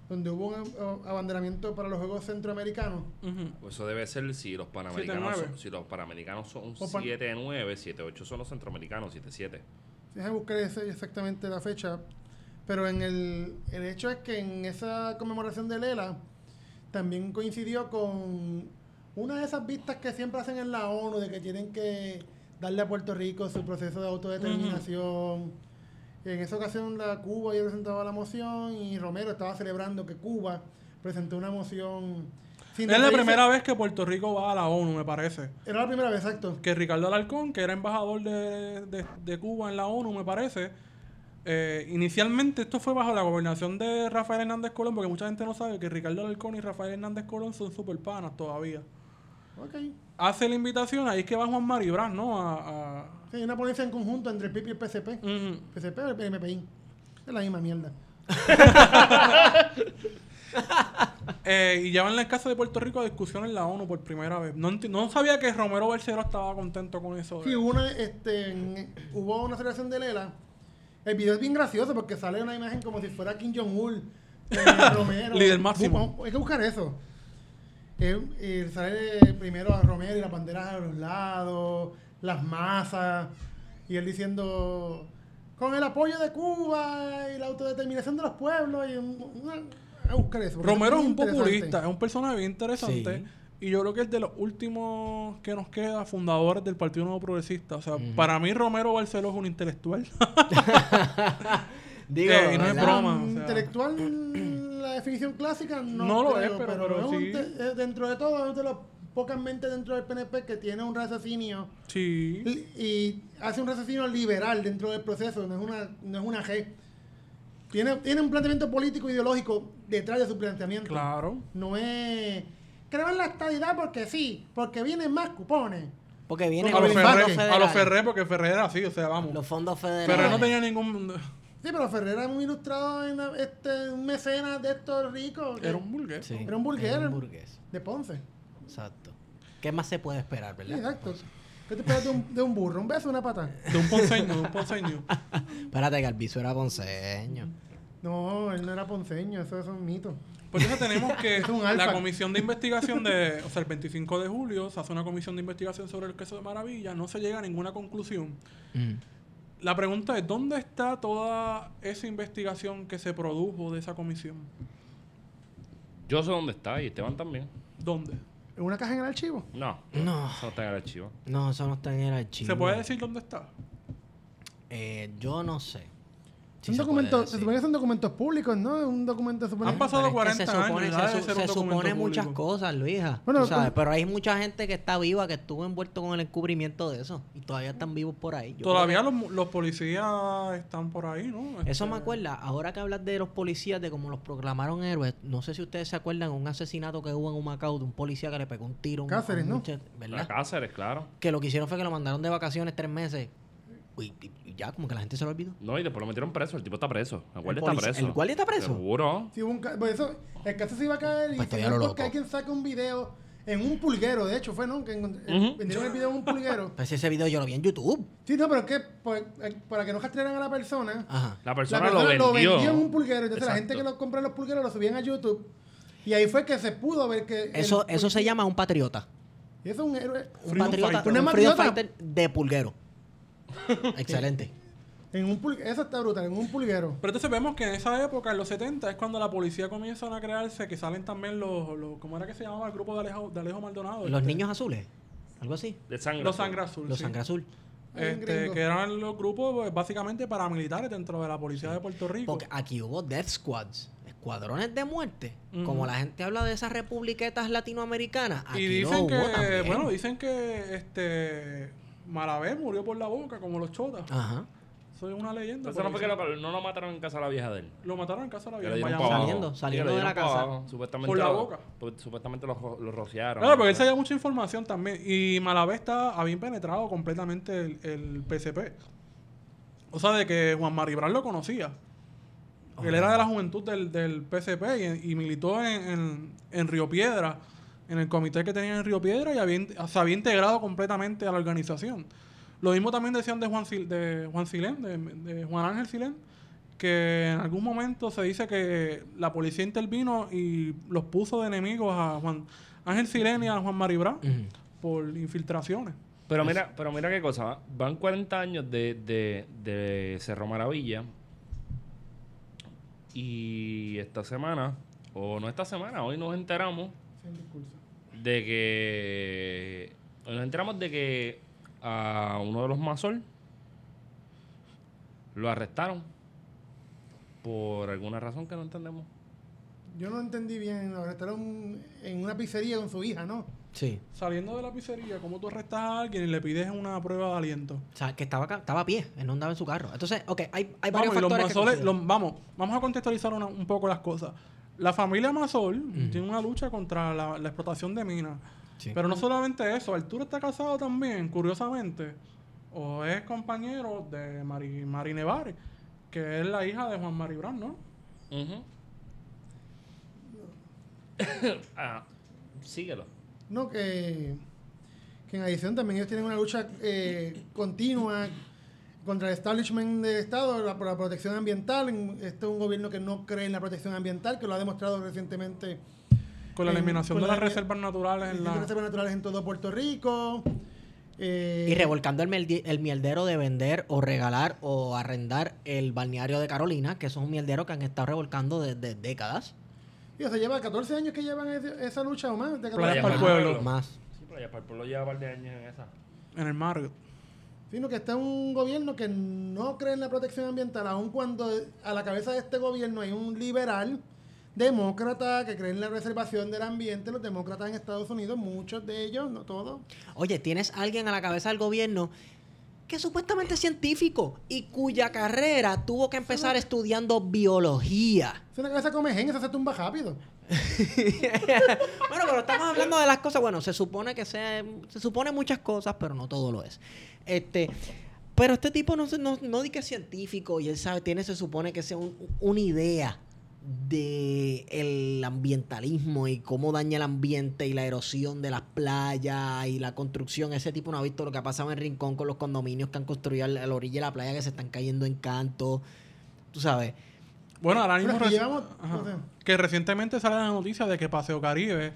donde hubo un ab- abanderamiento para los Juegos Centroamericanos.
Pues Eso debe ser si los panamericanos
7-9.
son, si los panamericanos son
O pan-
7-9, 7-8 son los centroamericanos, 7-7.
Déjame buscar ese- exactamente la fecha. Pero en el, el hecho es que en esa conmemoración de Lela también coincidió con una de esas vistas que siempre hacen en la ONU de que tienen que darle a Puerto Rico su proceso de autodeterminación. En esa ocasión la Cuba ya presentaba la moción y Romero estaba celebrando que Cuba presentó una moción. sin
Es la primera vez que Puerto Rico va a la ONU, me parece.
Era la primera vez, exacto.
Que Ricardo Alarcón, que era embajador de, de- de Cuba en la ONU, me parece. eh, inicialmente esto fue bajo la gobernación de Rafael Hernández Colón, porque mucha gente no sabe que Ricardo Alarcón y Rafael Hernández Colón son super panas todavía. Hace la invitación, ahí es que va Juan Maribran, ¿no? A, a-
Sí, una ponencia en conjunto entre el PIP y el PCP. PCP o el MPI. Es la misma mierda. <laughs>
Eh, y llevan el caso de Puerto Rico a discusión en la ONU por primera vez. No, no sabía que Romero Barceló estaba contento con eso.
Sí, hubo una, este, en- hubo una celebración de Lela. El video es bien gracioso porque sale una imagen como si fuera Kim Jong-un, eh, <laughs> Romero.
Líder máximo.
Hay que buscar eso. Eh, eh, sale primero a Romero y las banderas a los lados, las masas, y él diciendo, con el apoyo de Cuba y la autodeterminación de los pueblos, y un- a buscar eso. porque
Romero es un populista, es un personaje bien interesante.
Sí.
Y yo creo que es de los últimos que nos queda fundadores del Partido Nuevo Progresista. O sea, para mí Romero Barceló es un intelectual. <laughs>
Digo,
Eh, no es broma. o sea.
Intelectual, la definición clásica no,
No lo
creo,
es, pero- pero
es un
sí.
te- dentro de todo es de las pocas mentes dentro del PNP que tiene un raciocinio
Sí.
y, y hace un raciocinio liberal dentro del proceso, no es una, no es una G. Tiene, tiene un planteamiento político ideológico detrás de su planteamiento.
Claro.
No es creo en la estadidad porque sí, porque vienen más cupones.
Porque viene
A los a. Ferrer, porque Ferrer era así, o sea, vamos.
Los fondos federales.
Ferrer no tenía ningún.
Sí, pero Ferrer era muy ilustrado en este, un mecenas de estos ricos. que-
Era un burgués.
Sí,
Era un burgués.
era un burgués.
de Ponce.
Exacto. ¿Qué más se puede esperar,
Sí,
verdad?
exacto. ¿Qué te esperas de un, de un burro? ¿Un beso o una pata?
De un ponceño, de un ponceño. <laughs>
Espérate, que Albizu era ponceño.
No, él no era ponceño, eso es un mito.
Pues entonces tenemos que <laughs>
Es un
la comisión de investigación de, o sea, el 25 de julio se hace una comisión de investigación sobre el queso de maravilla, no se llega a ninguna conclusión.
Mm.
La pregunta es, ¿dónde está toda esa investigación que se produjo de esa comisión?
Yo sé dónde está y Esteban también.
¿Dónde?
¿En una caja en el archivo?
No.
No.
Eso no está en el archivo.
No, eso no está en el archivo.
¿Se puede decir dónde está?
Eh, yo no sé.
Son
Sí se
documentos,
puede
se supone que son documentos públicos, ¿no? Un documento supone...
Han pasado
Pero es que
40
se supone,
años,
se, su-
un
se supone muchas
público.
cosas, Luisa.
Bueno,
tú sabes,
con-
pero hay mucha gente que está viva, que estuvo envuelto con el encubrimiento de eso. Y todavía están vivos por ahí. Yo
Todavía los, los policías están por ahí, ¿no?
Eso me
Este,
acuerda, ahora que hablas de los policías, de cómo los proclamaron héroes, no sé si ustedes se acuerdan un asesinato que hubo en Humacao de un policía que le pegó un tiro. un-
Cáceres,
a un
¿no?
muchacho,
La
¿Verdad?
Cáceres, claro.
Que lo que hicieron fue que lo mandaron de vacaciones tres meses. Y, y- y ya, como que la gente se lo olvidó.
No, y después lo metieron preso. El tipo está preso. El guardia está preso.
¿el guardia está preso?
Seguro.
Sí, hubo un ca- pues eso, el caso se iba a caer y
Pues todavía lo
porque
loco.
quien saca un video en un pulguero, de hecho fue, ¿no? Que encont- eh, vendieron el video en un pulguero. <laughs>
Pues ese video yo lo vi en YouTube.
Sí, no, pero es que pues, eh, para que no rastrearan a la persona,
Ajá.
La
la
persona,
persona
lo vendió.
en un pulguero. Entonces la gente
Exacto.
que lo compra en los pulgueros lo subían a YouTube. Y ahí fue que se pudo ver que... el
Eso, eso se llama un patriota.
Y eso es un héroe.
Un
Freedom
patriota,
fighter.
Una
un freedom fighter de pulguero. <laughs> Excelente.
En un pul- eso está brutal, en un pulguero.
Pero entonces vemos que en esa época, en los 70, es cuando la policía comienzan a crearse, que salen también los, los ¿cómo era que se llamaba el grupo de Alejo, de Alejo Maldonado?
Los
Este,
niños azules. Algo así.
De sangre.
Los sangre azul.
Los
sí.
sangre azul.
Este, que eran los grupos pues, básicamente paramilitares dentro de la policía de Puerto Rico.
Porque aquí hubo death squads. Escuadrones de muerte. Como la gente habla de esas republiquetas latinoamericanas. Aquí
y dicen
hubo
que,
también.
bueno, dicen que este Malavé murió por la boca, como los chotas.
Ajá.
Eso es una leyenda.
Eso no fue que lo, no lo mataron en casa de la vieja de él.
lo mataron en casa de la vieja.
pa' abajo.
Saliendo, saliendo de la casa.
abajo. Supuestamente
Por la
lo-
boca.
pues, Supuestamente lo, ro- lo rociaron.
Claro, porque él sabía mucha información también. Y Malavé está, había penetrado completamente el, el PCP. O sea, de que Juan Maribral lo conocía. Él era de la juventud del, del PCP y, y militó en, en, en Río Piedra, en el comité que tenían en Río Piedra y había, in- se había integrado completamente a la organización. Lo mismo también decían de Juan, Sil- de Juan Silén, de, de Juan Ángel Silén, que en algún momento se dice que la policía intervino y los puso de enemigos a Juan Ángel Silén y a Juan Maribra por infiltraciones.
Pero mira, pero mira qué cosa. Van 40 años de, de, de Cerro Maravilla. Y esta semana, o no esta semana, hoy nos enteramos de que. Nos enteramos de que a uno de los Mazol lo arrestaron por alguna razón que no entendemos.
Yo no entendí bien. Lo arrestaron en una pizzería con su hija, ¿no?
Sí.
Saliendo de la pizzería, ¿cómo tú arrestas a alguien y le pides una prueba de aliento?
O sea, que estaba, acá- estaba a pie, él no andaba en su carro. Entonces, ok, hay, hay varios
Vamos, y los
factores que
los- vamos, vamos a contextualizar una- un poco las cosas. La familia Masol tiene una lucha contra la, la explotación de minas.
Sí.
Pero no solamente eso, Arturo está casado también, curiosamente, o es compañero de Mari, Mari Nevares, que es la hija de Juan Mari Brand, ¿no? <coughs>
Ah, síguelo.
No, que, que en adición también ellos tienen una lucha eh, continua contra el establishment del Estado la- por la protección ambiental. En- Este es un gobierno que no cree en la protección ambiental, que lo ha demostrado recientemente
Con la
En-
eliminación
con
de
la
las reservas naturales en
las
la...
reservas naturales en todo Puerto Rico. eh,
Y revolcando el, el mierdero de vender o regalar o arrendar el balneario de Carolina, que eso es un mierdero que han estado revolcando desde décadas.
y, o sea, lleva 14 años que llevan ese- esa lucha o más. de 14
Playa
Playa
para el
para el
pueblo.
Más.
Sí, para el pueblo lleva un par de años en esa.
En el Marriott.
Sino que está un gobierno que no cree en la protección ambiental, aun cuando a la cabeza de este gobierno hay un liberal demócrata que cree en la preservación del ambiente. Los demócratas en Estados Unidos, muchos de ellos, no todos,
Oye, tienes alguien a la cabeza del gobierno que supuestamente es científico y cuya carrera tuvo que empezar estudiando biología.
es una cabeza come gen, esa se tumba rápido. <laughs>
bueno, pero estamos hablando de las cosas. Bueno, se supone que sea, se supone muchas cosas, pero no todo lo es. Este, pero este tipo no, se- no, no di que es científico y él sabe, tiene, se supone que sea un- una idea de el ambientalismo y cómo daña el ambiente y la erosión de las playas y la construcción. Ese tipo no ha visto lo que ha pasado en Rincón con los condominios que han construido a la orilla de la playa que se están cayendo en canto. Tú sabes.
Bueno, ahora mismo... reci-
llevamos-
Ajá. Que recientemente sale la noticia de que Paseo Caribe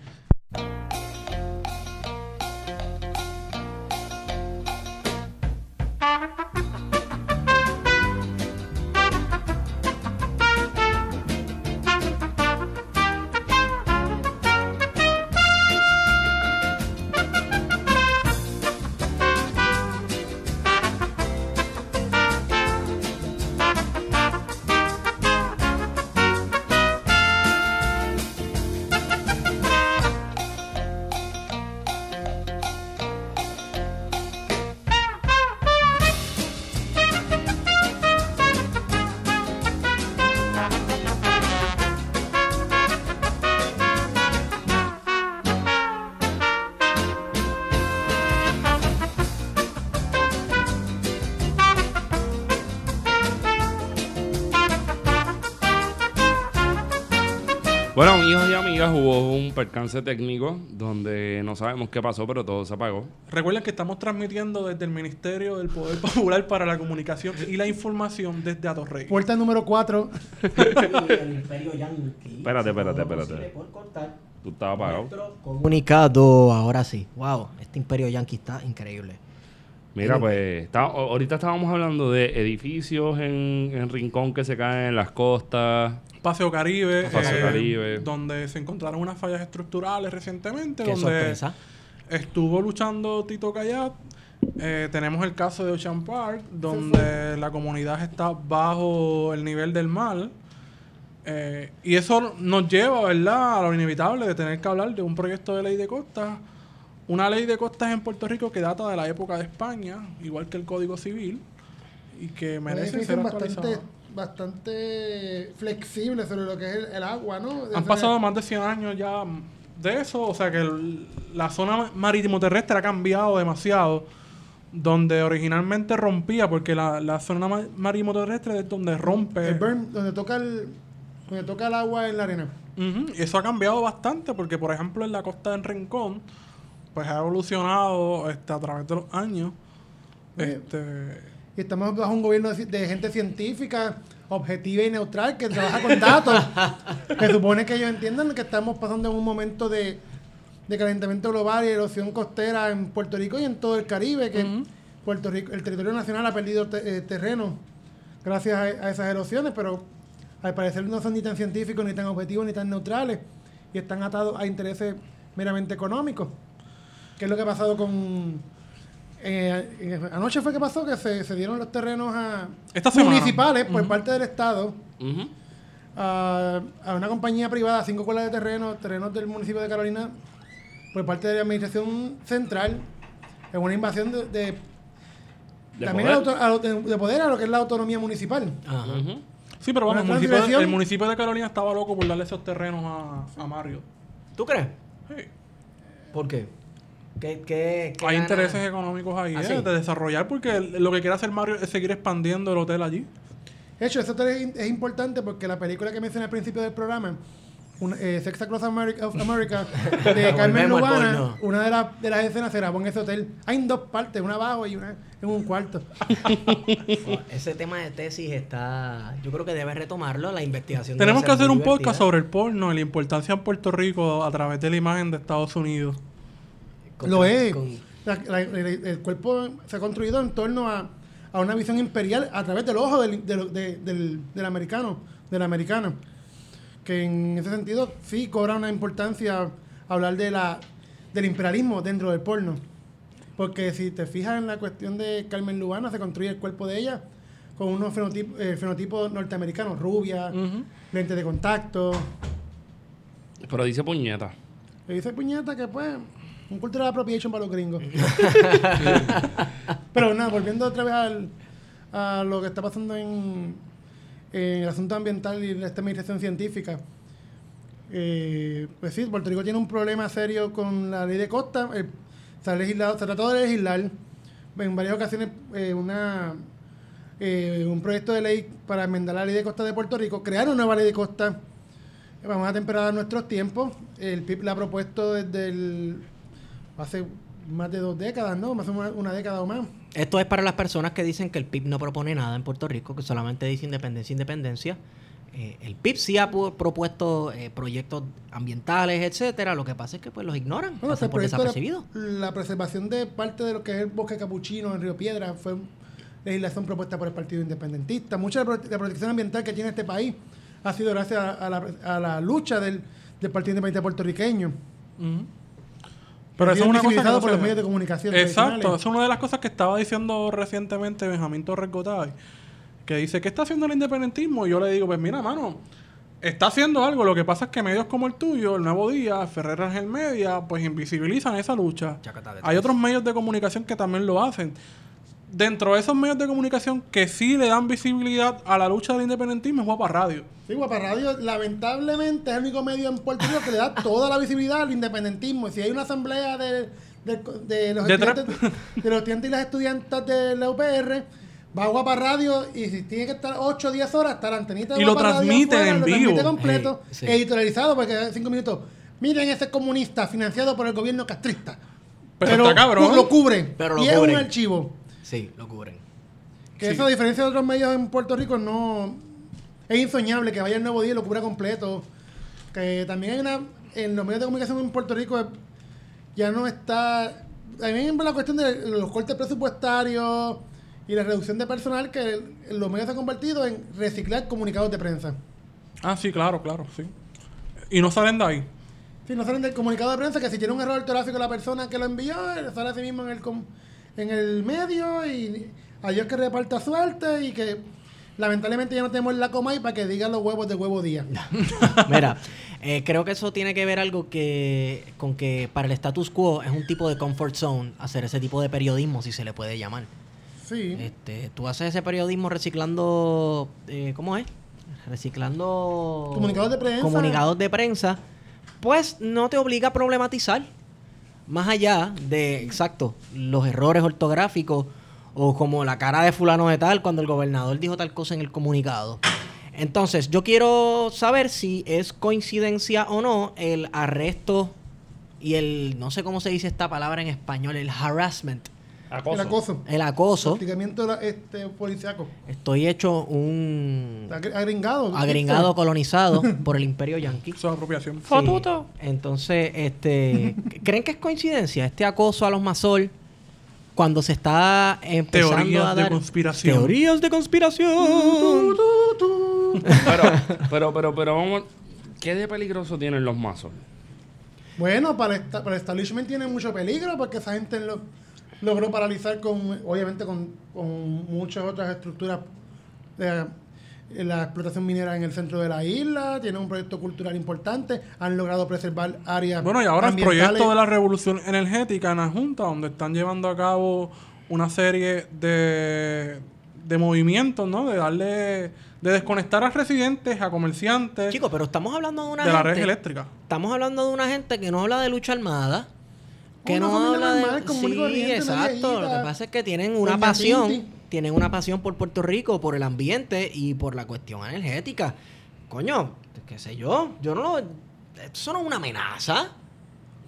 hubo un percance técnico donde no sabemos qué pasó, pero todo se apagó.
Recuerden que estamos transmitiendo desde el Ministerio del Poder <laughs> Popular para la Comunicación y la Información desde Atorrey.
Puerta número 4.
el imperio Yankee.
Espérate, espérate, espérate. Tú estabas apagado.
Comunicado, ahora sí. Wow, este imperio Yankee está increíble.
Mira, pues está- o- ahorita estábamos hablando de edificios en, en Rincón que se caen en las costas.
Paseo Caribe,
Paseo
eh,
Caribe.
donde se encontraron unas fallas estructurales recientemente,
Qué
donde
sorpresa.
estuvo luchando Tito Cayat. Eh, tenemos el caso de Ocean Park, donde la comunidad está bajo el nivel del mar. Eh, y eso nos lleva, ¿verdad?, a lo inevitable de tener que hablar de un proyecto de ley de costas. Una ley de costas en Puerto Rico que data de la época de España, igual que el Código Civil, y que merece ser actualizada.
bastante, bastante flexible sobre lo que es el, el agua, ¿no?
Han pasado más de 100 años ya de eso, o sea que el- la zona marítimo terrestre ha cambiado demasiado, donde originalmente rompía, porque la, la zona ma- marítimo terrestre es donde rompe.
El burn, donde toca el, donde toca el agua en la arena.
Ujú, y eso ha cambiado bastante, porque por ejemplo en la costa del Rincón, pues ha evolucionado este, a través de los años.
Oye,
Este,
Y estamos bajo un gobierno de, de gente científica, objetiva y neutral, que trabaja con datos. <laughs> que supone que ellos entiendan que estamos pasando en un momento de, de calentamiento global y erosión costera en Puerto Rico y en todo el Caribe, que. Puerto Rico, el territorio nacional ha perdido te- eh, terreno gracias a, a esas erosiones, pero al parecer no son ni tan científicos, ni tan objetivos, ni tan neutrales, y están atados a intereses meramente económicos. ¿Qué es lo que ha pasado con... eh, eh, anoche fue que pasó que se, se dieron los terrenos a
Esta
municipales por parte del Estado a, a una compañía privada, cinco cuerdas de terreno, terrenos del municipio de Carolina, por parte de la administración central, en una invasión de, de-
De
también
poder.
a de, de poder a lo que es la autonomía municipal.
Ajá.
Sí, pero vamos, el municipio, de, el municipio de Carolina estaba loco por darle esos terrenos a, a Mario.
¿Tú crees?
Sí.
¿Por qué? ¿Qué, qué, qué
Hay
gana?
intereses económicos ahí
¿Ah,
eh,
sí?
de desarrollar porque lo que quiere hacer Mario es seguir expandiendo el hotel allí.
De hecho, eso es, es importante porque la película que mencioné al principio del programa, un- eh, Sex Across America, of America, <laughs> de Carmen Lubana, una de, las de las escenas se grabó en ese hotel. Hay en dos partes, una abajo y una en un cuarto. <laughs>
Ese tema de tesis está. Yo creo que debe retomarlo la investigación.
Tenemos que hacer un podcast sobre el porno y la importancia en Puerto Rico a través de la imagen de Estados Unidos.
Con-
Lo es.
con-
La- la- el, el cuerpo se ha construido en torno a, a una visión imperial a través del ojo del, del, de- del- del americano, del americano. Que en ese sentido sí cobra una importancia hablar de la, del imperialismo dentro del porno. Porque si te fijas en la cuestión de Carmen Lubana, se construye el cuerpo de ella con unos fenotipos, eh, fenotipos norteamericanos, rubia, lentes de contacto.
Pero dice puñeta.
Le dice puñeta que pues un cultural appropriation para los gringos. <laughs> Pero nada, volviendo otra vez al, a lo que está pasando en, en el asunto ambiental y en esta administración científica. Eh, pues sí, Puerto Rico tiene un problema serio con la ley de costa. Eh, se, ha legislado, se trató de legislar en varias ocasiones eh, una, eh, un proyecto de ley para enmendar la ley de costa de Puerto Rico, crear una nueva ley de costa Vamos a temperar nuestros tiempos. El PIB la ha propuesto desde el, hace más de dos décadas, ¿no? Más de una, una década o más.
Esto es para las personas que dicen que el PIB no propone nada en Puerto Rico, que solamente dice independencia, independencia. Eh, el PIB sí ha pu- propuesto eh, proyectos ambientales, etcétera. Lo que pasa es que pues los ignoran,
Bueno,
pasan por desapercibidos.
la, la preservación de parte de lo que es el bosque capuchino en Río Piedra fue legislación propuesta por el Partido Independentista. Mucha de la prote- la protección ambiental que tiene este país ha sido gracias a, a la, a la lucha del, del Partido Independiente puertorriqueño.
Ujú. Pero eso es una cosa que
visibilizado
no
por
se
los
ve.
medios de comunicación
Exacto, es una de las cosas que estaba diciendo recientemente Benjamín Torres Gotay, que dice, ¿qué está haciendo el independentismo? Y yo le digo, pues mira, mano, está haciendo algo, lo que pasa es que medios como el tuyo, El Nuevo Día, Ferrer Ángel Media, pues invisibilizan esa lucha. Hay otros medios de comunicación que también lo hacen. Dentro de esos medios de comunicación que sí le dan visibilidad a la lucha del independentismo es Guapa Radio.
Sí, Guapa Radio, lamentablemente, es el único medio en Puerto Rico que le da toda la visibilidad al independentismo. Y si hay una asamblea de, de- de los,
De
estudiantes, <laughs> de los estudiantes y las estudiantas de la UPR, va a Guapa Radio y si tiene que estar 8 o 10 horas, está la antenita de
Y lo
Guapa Radio
transmiten
afuera,
en
lo
vivo.
transmite completo,
Sí, sí.
editorializado, porque cada 5 minutos. Miren ese comunista financiado por el gobierno castrista.
Pero está cabrón.
lo cubren.
Pero lo
y es
cubren.
un archivo.
Sí, lo cubren.
Que
Sí.
eso, a diferencia de otros medios en Puerto Rico, no. Es insoñable que vaya el nuevo día y lo cubra completo. Que también hay una. En los medios de comunicación en Puerto Rico ya no está. También la cuestión de los cortes presupuestarios y la reducción de personal que los medios se han convertido en reciclar comunicados de prensa.
Ah, sí, claro, claro, sí. Y no salen de ahí.
Si no salen del comunicado de prensa que si tiene un error ortográfico la persona que lo envió, sale así mismo en el, com- en el medio y adiós que reparta suerte y que lamentablemente ya no tenemos la coma ahí para que diga los huevos de huevo día. <laughs>
Mira, eh, creo que eso tiene que ver algo que con que para el status quo es un tipo de comfort zone hacer ese tipo de periodismo, si se le puede llamar.
Sí.
Este, tú haces ese periodismo reciclando, eh, ¿cómo es? Reciclando
Comunicados de prensa.
comunicados de prensa, pues no te obliga a problematizar. Más allá de, exacto, los errores ortográficos o como la cara de fulano de tal cuando el gobernador dijo tal cosa en el comunicado. Entonces, yo quiero saber si es coincidencia o no el arresto y el, no sé cómo se dice esta palabra en español, el harassment,
El acoso.
el acoso.
Hostigamiento la- este, policiaco.
Estoy hecho un
Agr- Agringado.
agringado colonizado <laughs> por el imperio yanqui.
Eso es apropiación.
Sí. Entonces, este, <laughs> ¿creen que es coincidencia este acoso a los masol cuando se está empezando
Teorías
a
de
dar
conspiración.
teorías de conspiración?
Pero, pero, pero, pero vamos. ¿Qué de peligroso tienen los mazos?
Bueno, para, esta- para el establishment tiene mucho peligro porque esa gente lo, logró paralizar con, obviamente, con, con muchas otras estructuras de la explotación minera en el centro de la isla, tienen un proyecto cultural importante, han logrado preservar áreas
Bueno, y ahora el proyecto de la revolución energética en la Junta, donde están llevando a cabo una serie de, de movimientos, ¿no? De darle, de desconectar a residentes, a comerciantes
Chicos, pero estamos hablando de una
de la red eléctrica.
Estamos hablando de una gente que no habla de lucha armada. Que
Una
no habla
normal,
de.
común
Sí, exacto. Lo que pasa es que tienen una
doña
pasión.
Tinti.
Tienen una pasión por Puerto Rico, por el ambiente y por la cuestión energética. Coño, qué sé yo. Yo no lo. Eso no es una amenaza.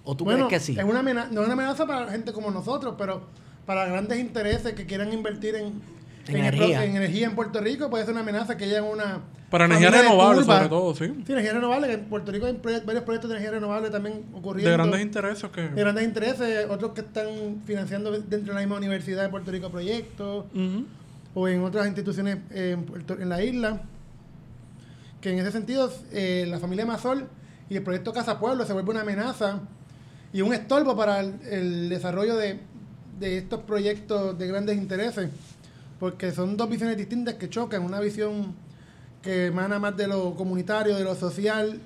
¿O tú
Bueno,
crees que sí?
es una amenaza, no es una amenaza para gente como nosotros, pero para grandes intereses que quieran invertir en,
En energía.
en energía en Puerto Rico, puede ser una amenaza que haya una...
Para energía renovable, sobre todo, sí.
Sí, energía renovable, que en Puerto Rico hay varios proyectos de energía renovable también ocurriendo.
De grandes intereses que...
de grandes intereses, otros que están financiando dentro de la misma universidad de Puerto Rico proyectos,
Ujú.
o en otras instituciones eh, en, Puerto- en la isla. Que en ese sentido, eh, la familia Mazol y el proyecto Casa Pueblo se vuelve una amenaza y un estorbo para el, el desarrollo de, de estos proyectos de grandes intereses, porque son dos visiones distintas que chocan, una visión que emana más de lo comunitario, de lo social,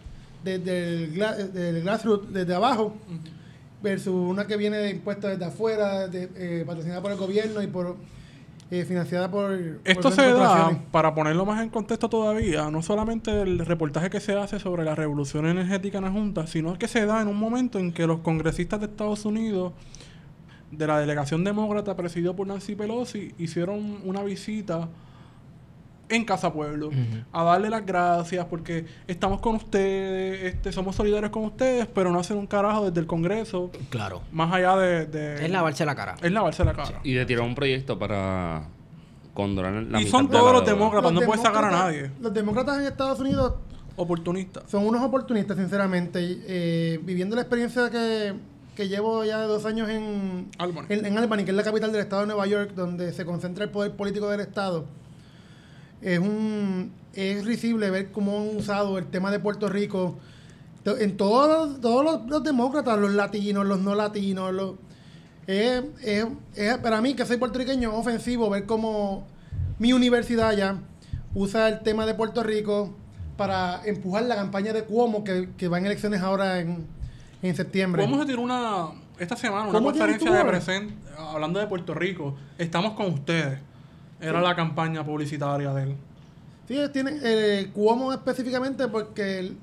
desde el, gla- del grassroots, desde abajo, versus una que viene de impuestos desde afuera, de, eh, patrocinada por el gobierno y por eh, financiada por...
Esto se da, para ponerlo más en contexto todavía, no solamente el reportaje que se hace sobre la revolución energética en la Junta, sino que se da en un momento en que los congresistas de Estados Unidos, de la delegación demócrata presidido por Nancy Pelosi, hicieron una visita en Casa Pueblo a darle las gracias porque estamos con ustedes, este, somos solidarios con ustedes, pero no hacen un carajo desde el Congreso,
Claro.
más allá de... de
Es lavarse la cara.
es lavarse la cara.
Y de tirar un proyecto para condonar la
Y
mitad
son
de
todos
la
los demócratas. no puedes sacar a nadie.
Los demócratas en Estados Unidos
Oportunista.
son unos oportunistas, sinceramente. Eh, viviendo la experiencia que, que llevo ya dos años en
Albany.
en, en Albany, que es la capital del estado de Nueva York, donde se concentra el poder político del estado, es un es risible ver cómo han usado el tema de Puerto Rico en todos, todos los, los demócratas, los latinos, los no latinos, los, es, es- es- para mí, que soy puertorriqueño, ofensivo ver cómo mi universidad ya usa el tema de Puerto Rico para empujar la campaña de Cuomo, que, que va en elecciones ahora en, en septiembre.
Vamos a tirar una. Esta semana, una
¿Cómo tiene
conferencia de presente. Hablando de Puerto Rico. Estamos con ustedes. Era la campaña publicitaria de él.
Sí, tienen eh, Cuomo específicamente porque el-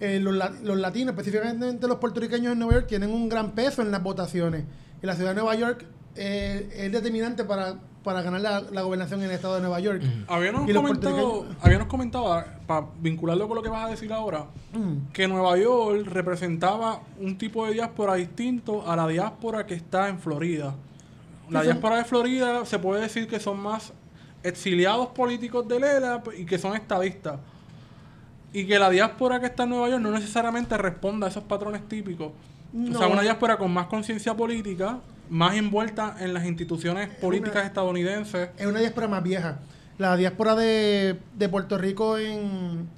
eh, los, los latinos, específicamente los puertorriqueños en Nueva York, tienen un gran peso en las votaciones. Y la ciudad de Nueva York eh, es determinante para, para ganar la, la gobernación en el estado de Nueva York.
Habíamos comentado, habíamos comentado, para vincularlo con lo que vas a decir ahora,
Mm.
que Nueva York representaba un tipo de diáspora distinto a la diáspora que está en Florida. La
son-
diáspora de Florida se puede decir que son más exiliados políticos de Lela y que son estadistas. Y que la diáspora que está en Nueva York no necesariamente responda a esos patrones típicos. O sea, una diáspora con más conciencia política, más envuelta en las instituciones políticas estadounidenses.
Es una diáspora más vieja. La diáspora de, de Puerto Rico en,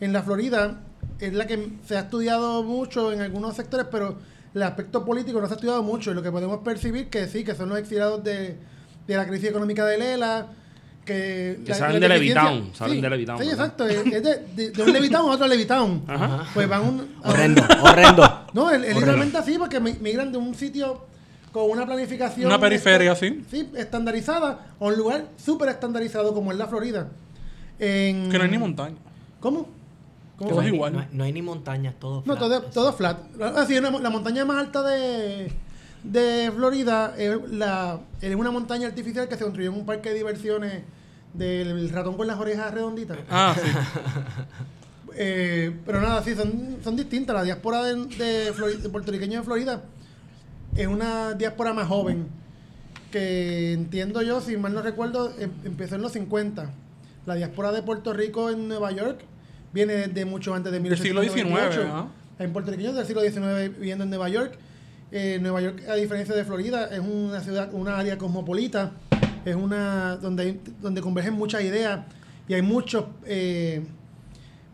en la Florida es la que se ha estudiado mucho en algunos sectores, pero el aspecto político no se ha estudiado mucho. Y lo que podemos percibir que sí, que son los exiliados de, de la crisis económica de Lela. Que,
Que salen de Levitown, salen de Levitown,
Sí,
¿verdad?
exacto. Es, es de, de- de un Levitown a otro Levitown.
Ajá.
Pues van un, a
Horrendo, horrendo.
no, es, literalmente así, porque mi- migran de un sitio con una planificación.
Una periferia, sí.
Sí, estandarizada, a un lugar súper estandarizado como es la Florida. En-
Que no hay ni montaña.
¿Cómo? ¿Cómo
Todo
fue?
es igual.
No hay, no hay ni montañas, todo
No,
flat.
todo, todo flat. Ah, sí, una- la montaña más alta de, de Florida es, la, es una montaña artificial que se construyó en un parque de diversiones del ratón con las orejas redonditas.
Ah, sí. <laughs>
Eh, pero nada, sí, son, son distintas. La diáspora de, de, Flori- de puertorriqueños de Florida es una diáspora más joven. Que entiendo yo, si mal no recuerdo, em- empezó en los 50. La diáspora de Puerto Rico en Nueva York viene desde mucho antes de
Del siglo
1898.
XIX, ¿ah?
Hay puertorriqueños del siglo XIX viviendo en Nueva York. Eh, Nueva York, a diferencia de Florida, es una ciudad, una área cosmopolita. Es una donde, hay- donde convergen muchas ideas y hay muchos eh,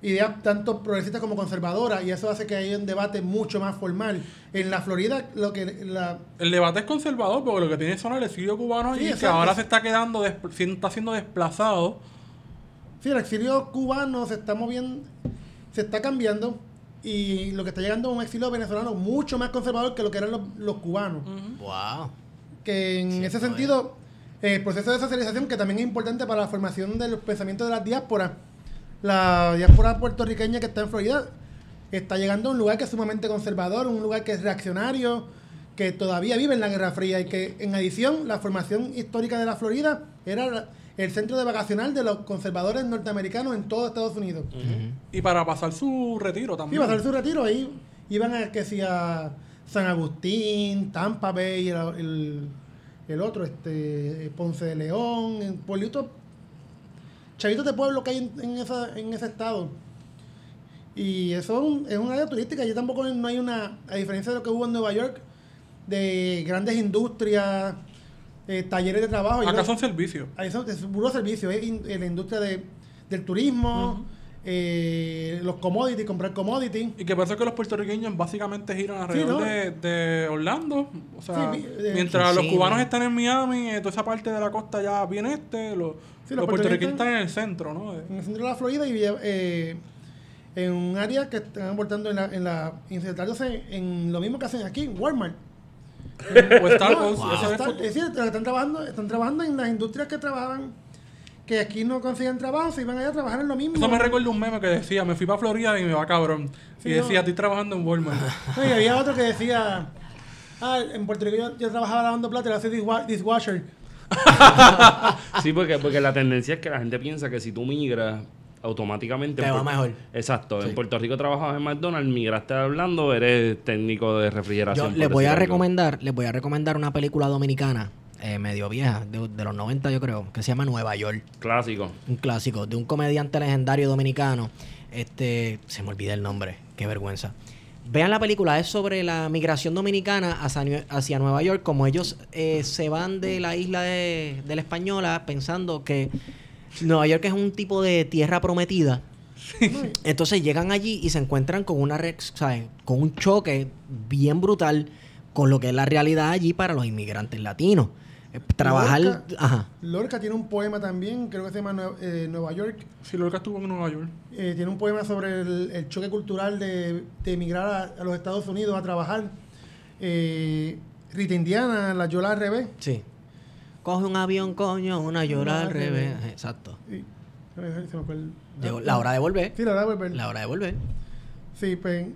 ideas tanto progresistas como conservadoras y eso hace que haya un debate mucho más formal. En la Florida lo que la
El debate es conservador porque lo que tiene son el exilio cubano
Sí,
y que ahora se está quedando, está siendo desplazado.
sí, el exilio cubano se está moviendo, se está cambiando y lo que está llegando es un exilio venezolano mucho más conservador que lo que eran los, los cubanos.
Wow.
que en ese
es.
sentido, el proceso de socialización, que también es importante para la formación del pensamiento de las diásporas, la diáspora puertorriqueña que está en Florida está llegando a un lugar que es sumamente conservador, un lugar que es reaccionario, que todavía vive en la Guerra Fría y que en adición la formación histórica de la Florida era el centro de vacacional de los conservadores norteamericanos en todo Estados Unidos.
Y para pasar su retiro también.
a hacer su retiro ahí. Iban a que si a San Agustín, Tampa Bay, el, el, el otro, este Ponce de León, en pueblitos, chavitos de pueblo que hay en, en esa, en ese estado. Y eso es un, es un área turística. Y tampoco no hay una, a diferencia de lo que hubo en Nueva York, de grandes industrias, eh, talleres de trabajo.
Acá
creo-
son servicios.
Ahí son, es puro servicio, es in- en la industria de, del turismo, eh, los commodities, comprar commodities.
Y que pasa que los puertorriqueños básicamente giran alrededor
¿no?
de, de Orlando. O sea,
Sí,
mientras los
Sí,
cubanos
¿no?
están en Miami, eh, toda esa parte de la costa ya bien este, los,
Sí,
los
los
puertorriqueños están en el centro, ¿no?
En el centro de la Florida y eh, en un área que están aportando en la, en la insertándose en lo mismo que hacen aquí, Walmart. <laughs>
o Star
No,
Wars,
Wow.
es
están,
fut-
es decir, están trabajando, están trabajando en las industrias que trabajan, que aquí no consiguen trabajo, se iban allá a trabajar en lo mismo.
Eso me recuerda un meme que decía, me fui para Florida y me va cabrón.
Sí,
y
no.
decía, estoy trabajando en Walmart. <laughs>
No, y había otro que decía, ah, en Puerto Rico yo, yo trabajaba lavando plata, y hacía dishwa- dishwasher.
Sí, porque, porque la tendencia es que la gente piensa que si tú migras, automáticamente...
Te va mejor.
Exacto.
Sí.
En Puerto Rico trabajabas en McDonald's, migraste hablando, eres técnico de refrigeración.
Yo les voy a
algo.
recomendar, les voy a recomendar una película dominicana, eh, medio vieja, de, de los 90 yo creo, que se llama Nueva York.
Clásico.
Un clásico, de un comediante legendario dominicano. Este, se me olvida el nombre, qué vergüenza. Vean la película, es sobre la migración dominicana hacia, hacia Nueva York, como ellos eh, se van de la isla de, de la Española pensando que Nueva York es un tipo de tierra prometida. Entonces llegan allí y se encuentran con una ¿sabes? con un choque bien brutal con lo que es la realidad allí para los inmigrantes latinos. Eh, Trabajar,
Lorca-
ajá.
Lorca tiene un poema también, creo que se llama eh, Nueva York.
Si Lorca estuvo en Nueva York.
Eh, tiene un poema sobre el, el choque cultural de, de emigrar a, a los Estados Unidos a trabajar. Eh, Rita Indiana, la Yola al revés.
Sí. Coge un avión, coño, una llora
Una
al revés.
revés.
Exacto.
Sí. Se me fue el-
Llegó la hora de volver.
Sí, la hora de volver.
La hora de volver.
Sí, pues,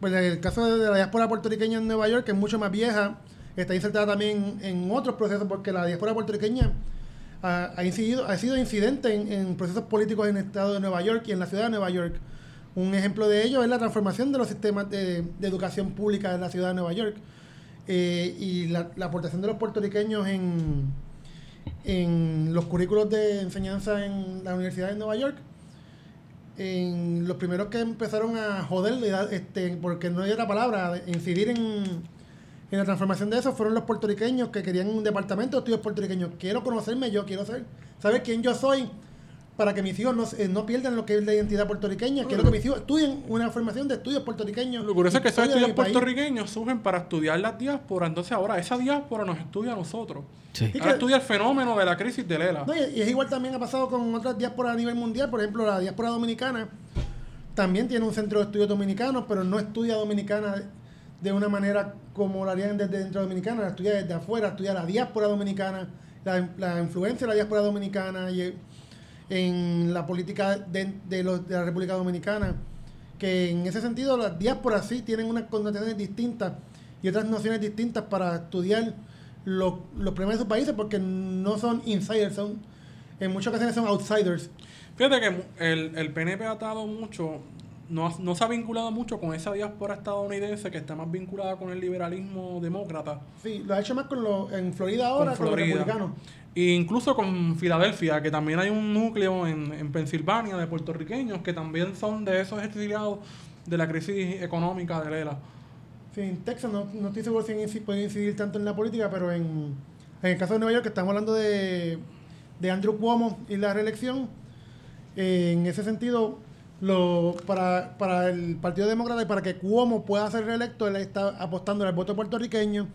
pues el caso de la diáspora puertorriqueña en Nueva York, que es mucho más vieja, está insertada también en otros procesos, porque la diáspora puertorriqueña ha, incidido, ha sido incidente en, procesos políticos en el estado de Nueva York y en la ciudad de Nueva York. Un ejemplo de ello es la transformación de los sistemas de, educación pública en la ciudad de Nueva York eh, y la, aportación de los puertorriqueños en, en los currículos de enseñanza en la Universidad de Nueva York en los primeros que empezaron a joder, este, porque no hay otra palabra, incidir en, en la transformación de eso fueron los puertorriqueños que querían un departamento de estudios puertorriqueños. Quiero conocerme yo, quiero ser, saber quién yo soy para que mis hijos no, pierdan lo que es la identidad puertorriqueña. Quiero que mis hijos estudien una formación de estudios puertorriqueños.
Lo curioso es que esos estudios puertorriqueños surgen para estudiar las diásporas. Entonces ahora esa diáspora nos estudia a nosotros.
Sí.
Y
Ahora
que-
estudia el fenómeno de la crisis de Lela.
No, y, y es igual también ha pasado con otras diásporas a nivel mundial. Por ejemplo, la diáspora dominicana también tiene un centro de estudios dominicanos, pero no estudia dominicana de, una manera como lo harían desde dentro de dominicana, la estudia desde afuera, estudia la diáspora dominicana, la, la influencia de la diáspora dominicana y en la política de, de de la República Dominicana. Que en ese sentido las diásporas sí tienen unas connotaciones distintas y otras nociones distintas para estudiar los, los problemas de sus países porque no son insiders, son en muchas ocasiones son outsiders.
Fíjate que el, el PNP ha atado mucho, no, no se ha vinculado mucho con esa diáspora estadounidense que está más vinculada con el liberalismo demócrata.
Sí, lo ha hecho más con los, en Florida ahora con,
con
los
Florida.
republicanos.
E incluso con Filadelfia, que también hay un núcleo en, en Pensilvania de puertorriqueños que también son de esos exiliados de la crisis económica de Lela.
Sí, en Texas no, no estoy seguro si pueden incidir tanto en la política, pero en, en el caso de Nueva York, que estamos hablando de, de Andrew Cuomo y la reelección, en ese sentido, lo, para, para el Partido Demócrata y para que Cuomo pueda ser reelecto, él está apostando al voto puertorriqueño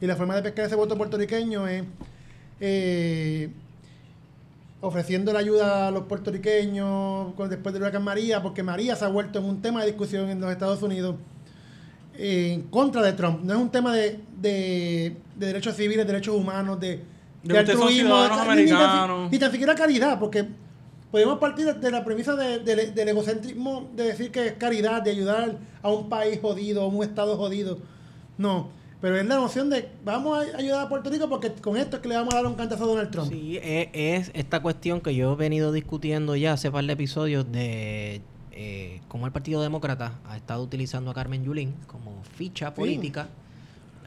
y la forma de pescar ese voto puertorriqueño es eh, ofreciendo la ayuda a los puertorriqueños con- después del huracán María, porque María se ha vuelto en un tema de discusión en los Estados Unidos eh, en contra de Trump. No es un tema de, de, de derechos civiles, derechos humanos, de,
De son ciudadanos
ni- ni tan-. Ni, tan siquiera caridad, porque podemos partir de, la premisa de- de- del egocentrismo de decir que es caridad, de ayudar a un país jodido, a un estado jodido. No, pero es la noción de vamos a ayudar a Puerto Rico porque con esto es que le vamos a dar un cantazo a Donald Trump.
Sí, es, es esta cuestión que yo he venido discutiendo ya hace par de episodios de eh, cómo el Partido Demócrata ha estado utilizando a Carmen Yulín como ficha política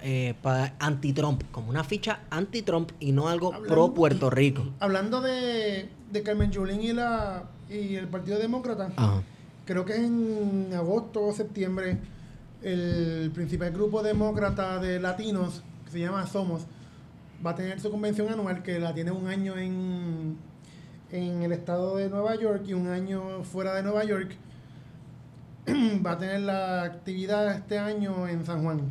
eh, para anti-Trump, como una ficha anti-Trump y no algo
Hablando-
pro Puerto Rico.
Hablando de, de Carmen Yulín y, la, y el Partido Demócrata,
Ajá.
creo que en agosto o septiembre, el principal grupo demócrata de latinos, que se llama Somos, va a tener su convención anual, que la tiene un año en, en el estado de Nueva York y un año fuera de Nueva York. <clears throat> va a tener la actividad este año en San Juan.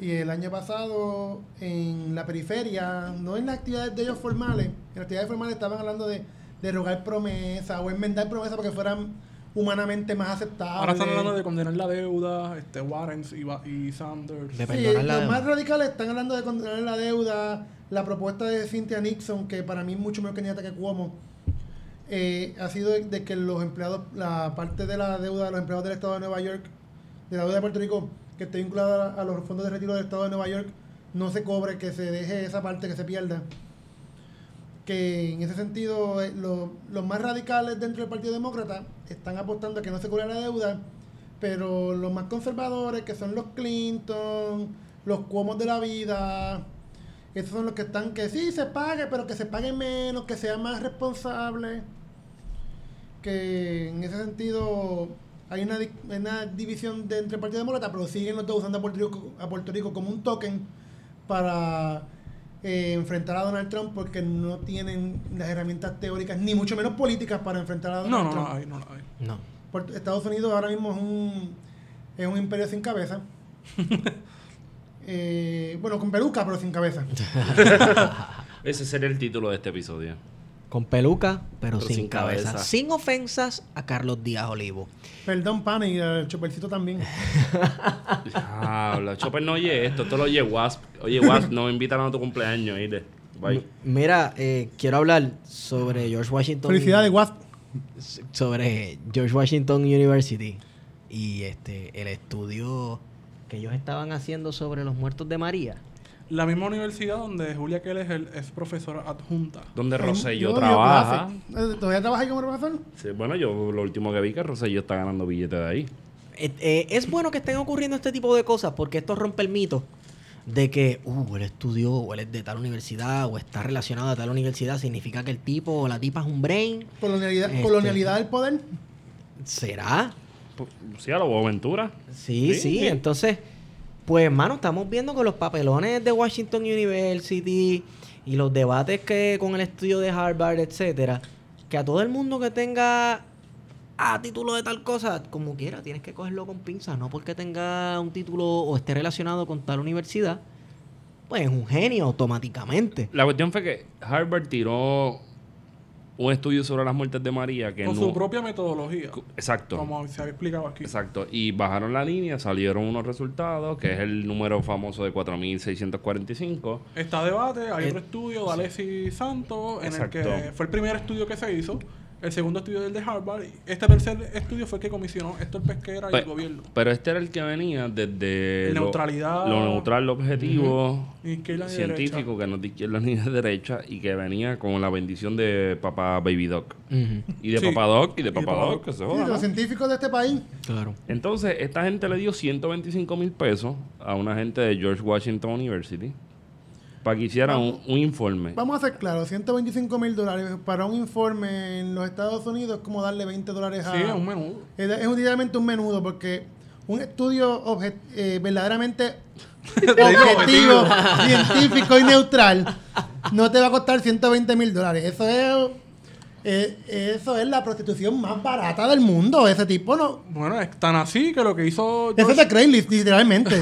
Y el año pasado, en la periferia, no en las actividades de ellos formales, en las actividades formales estaban hablando de, de rogar promesas o enmendar promesas para que fueran humanamente más aceptables.
Ahora están hablando de condenar la deuda, este Warren y, Sanders.
De
Sí,
perdonar la
los
deuda.
más radicales están hablando de condenar la deuda, la propuesta de Cynthia Nixon, que para mí es mucho mejor candidata que Cuomo, eh, ha sido de, de que los empleados, la parte de la deuda de los empleados del Estado de Nueva York, de la deuda de Puerto Rico, que esté vinculada a, los fondos de retiro del Estado de Nueva York, no se cobre, que se deje esa parte, que se pierda. Que en ese sentido, eh, lo- los más radicales dentro del Partido Demócrata están apostando a que no se cobre la deuda, pero los más conservadores, que son los Clinton, los Cuomos de la vida, esos son los que están que sí se pague, pero que se pague menos, que sea más responsable. Que en ese sentido hay una, una división dentro del Partido Demócrata, pero siguen los dos usando a Puerto Rico, a Puerto Rico como un token para eh, enfrentar a Donald Trump porque no tienen las herramientas teóricas, ni mucho menos políticas para enfrentar a Donald
No, no,
Trump.
no, hay, no, hay.
No.
Puerto- Estados Unidos ahora mismo es un, es un imperio sin cabeza. <laughs> Eh, bueno, con peluca, pero sin cabeza. <laughs>
Ese sería el título de este episodio.
Con peluca, pero,
Pero
sin,
sin
cabeza.
cabeza.
Sin ofensas a Carlos Díaz Olivo.
Perdón, pana, y el chopercito también. <laughs>
Habla, Chopper no oye esto, esto lo oye Wasp. Oye, Wasp, no me invitan a tu cumpleaños, ¿oíste? Bye.
Mira, eh, quiero hablar sobre George Washington.
Felicidades, Wasp.
sobre George Washington University y este el estudio que ellos estaban haciendo sobre los muertos de María.
La misma universidad donde Julia Keller es, el- es profesora adjunta.
Donde Rosselló
Yo-
trabaja.
Eh, ¿Todavía trabajas ahí como profesor?
Sí, bueno, yo lo último que vi que Rosselló está ganando billetes de ahí.
Eh, eh, es bueno que estén ocurriendo este tipo de cosas porque esto rompe el mito de que, uh, él estudió o él es de tal universidad o está relacionado a tal universidad, significa que el tipo o la tipa es un brain.
Colonialidad,
Este.
colonialidad del poder.
¿Será?
Pues, Sí, a lo Boaventura.
Sí,
sí,
sí. entonces, pues hermano, estamos viendo con los papelones de Washington University y los debates que con el estudio de Harvard, etcétera, que a todo el mundo que tenga a título de tal cosa, como quiera, tienes que cogerlo con pinzas, no porque tenga un título o esté relacionado con tal universidad, pues es un genio automáticamente.
La cuestión fue que Harvard tiró un estudio sobre las muertes de María que
Con
no...
su propia metodología.
Exacto.
Como se había explicado aquí.
Exacto. Y bajaron la línea, salieron unos resultados, que es el número famoso de 4.645.
Está debate, hay
Eh,
otro estudio de Alessi Santos, en el que fue el primer estudio que se hizo. El segundo estudio del de Harvard. y Este tercer estudio fue el que comisionó Héctor Pesquera y
Pe-
el gobierno.
Pero este era el que venía desde... lo-
Neutralidad.
Lo, neutral, lo objetivo,
ni
científico, que no es de izquierda ni de derecha, y que venía con la bendición de papá Baby Doc. Y de
Sí.
papá Doc, y de
Y
papá Doc,
Doc.
que se
Sí,
joda,
los
¿no?
científicos de este país.
Claro.
Entonces, esta gente le dio 125 mil pesos a una gente de George Washington University para que hiciera un, un informe.
Vamos a ser claros, 125 mil dólares para un informe en los Estados Unidos es como darle 20 dólares a...
Sí, es un menudo.
Es, es literalmente un menudo porque un estudio eh, verdaderamente <laughs> objetivo, científico y neutral no te va a costar 120 mil dólares. Eso es, Eh, eso es la prostitución más barata del mundo. Ese tipo no.
Bueno, es tan así que lo que hizo
Eso es
George,
de Craigslist, literalmente.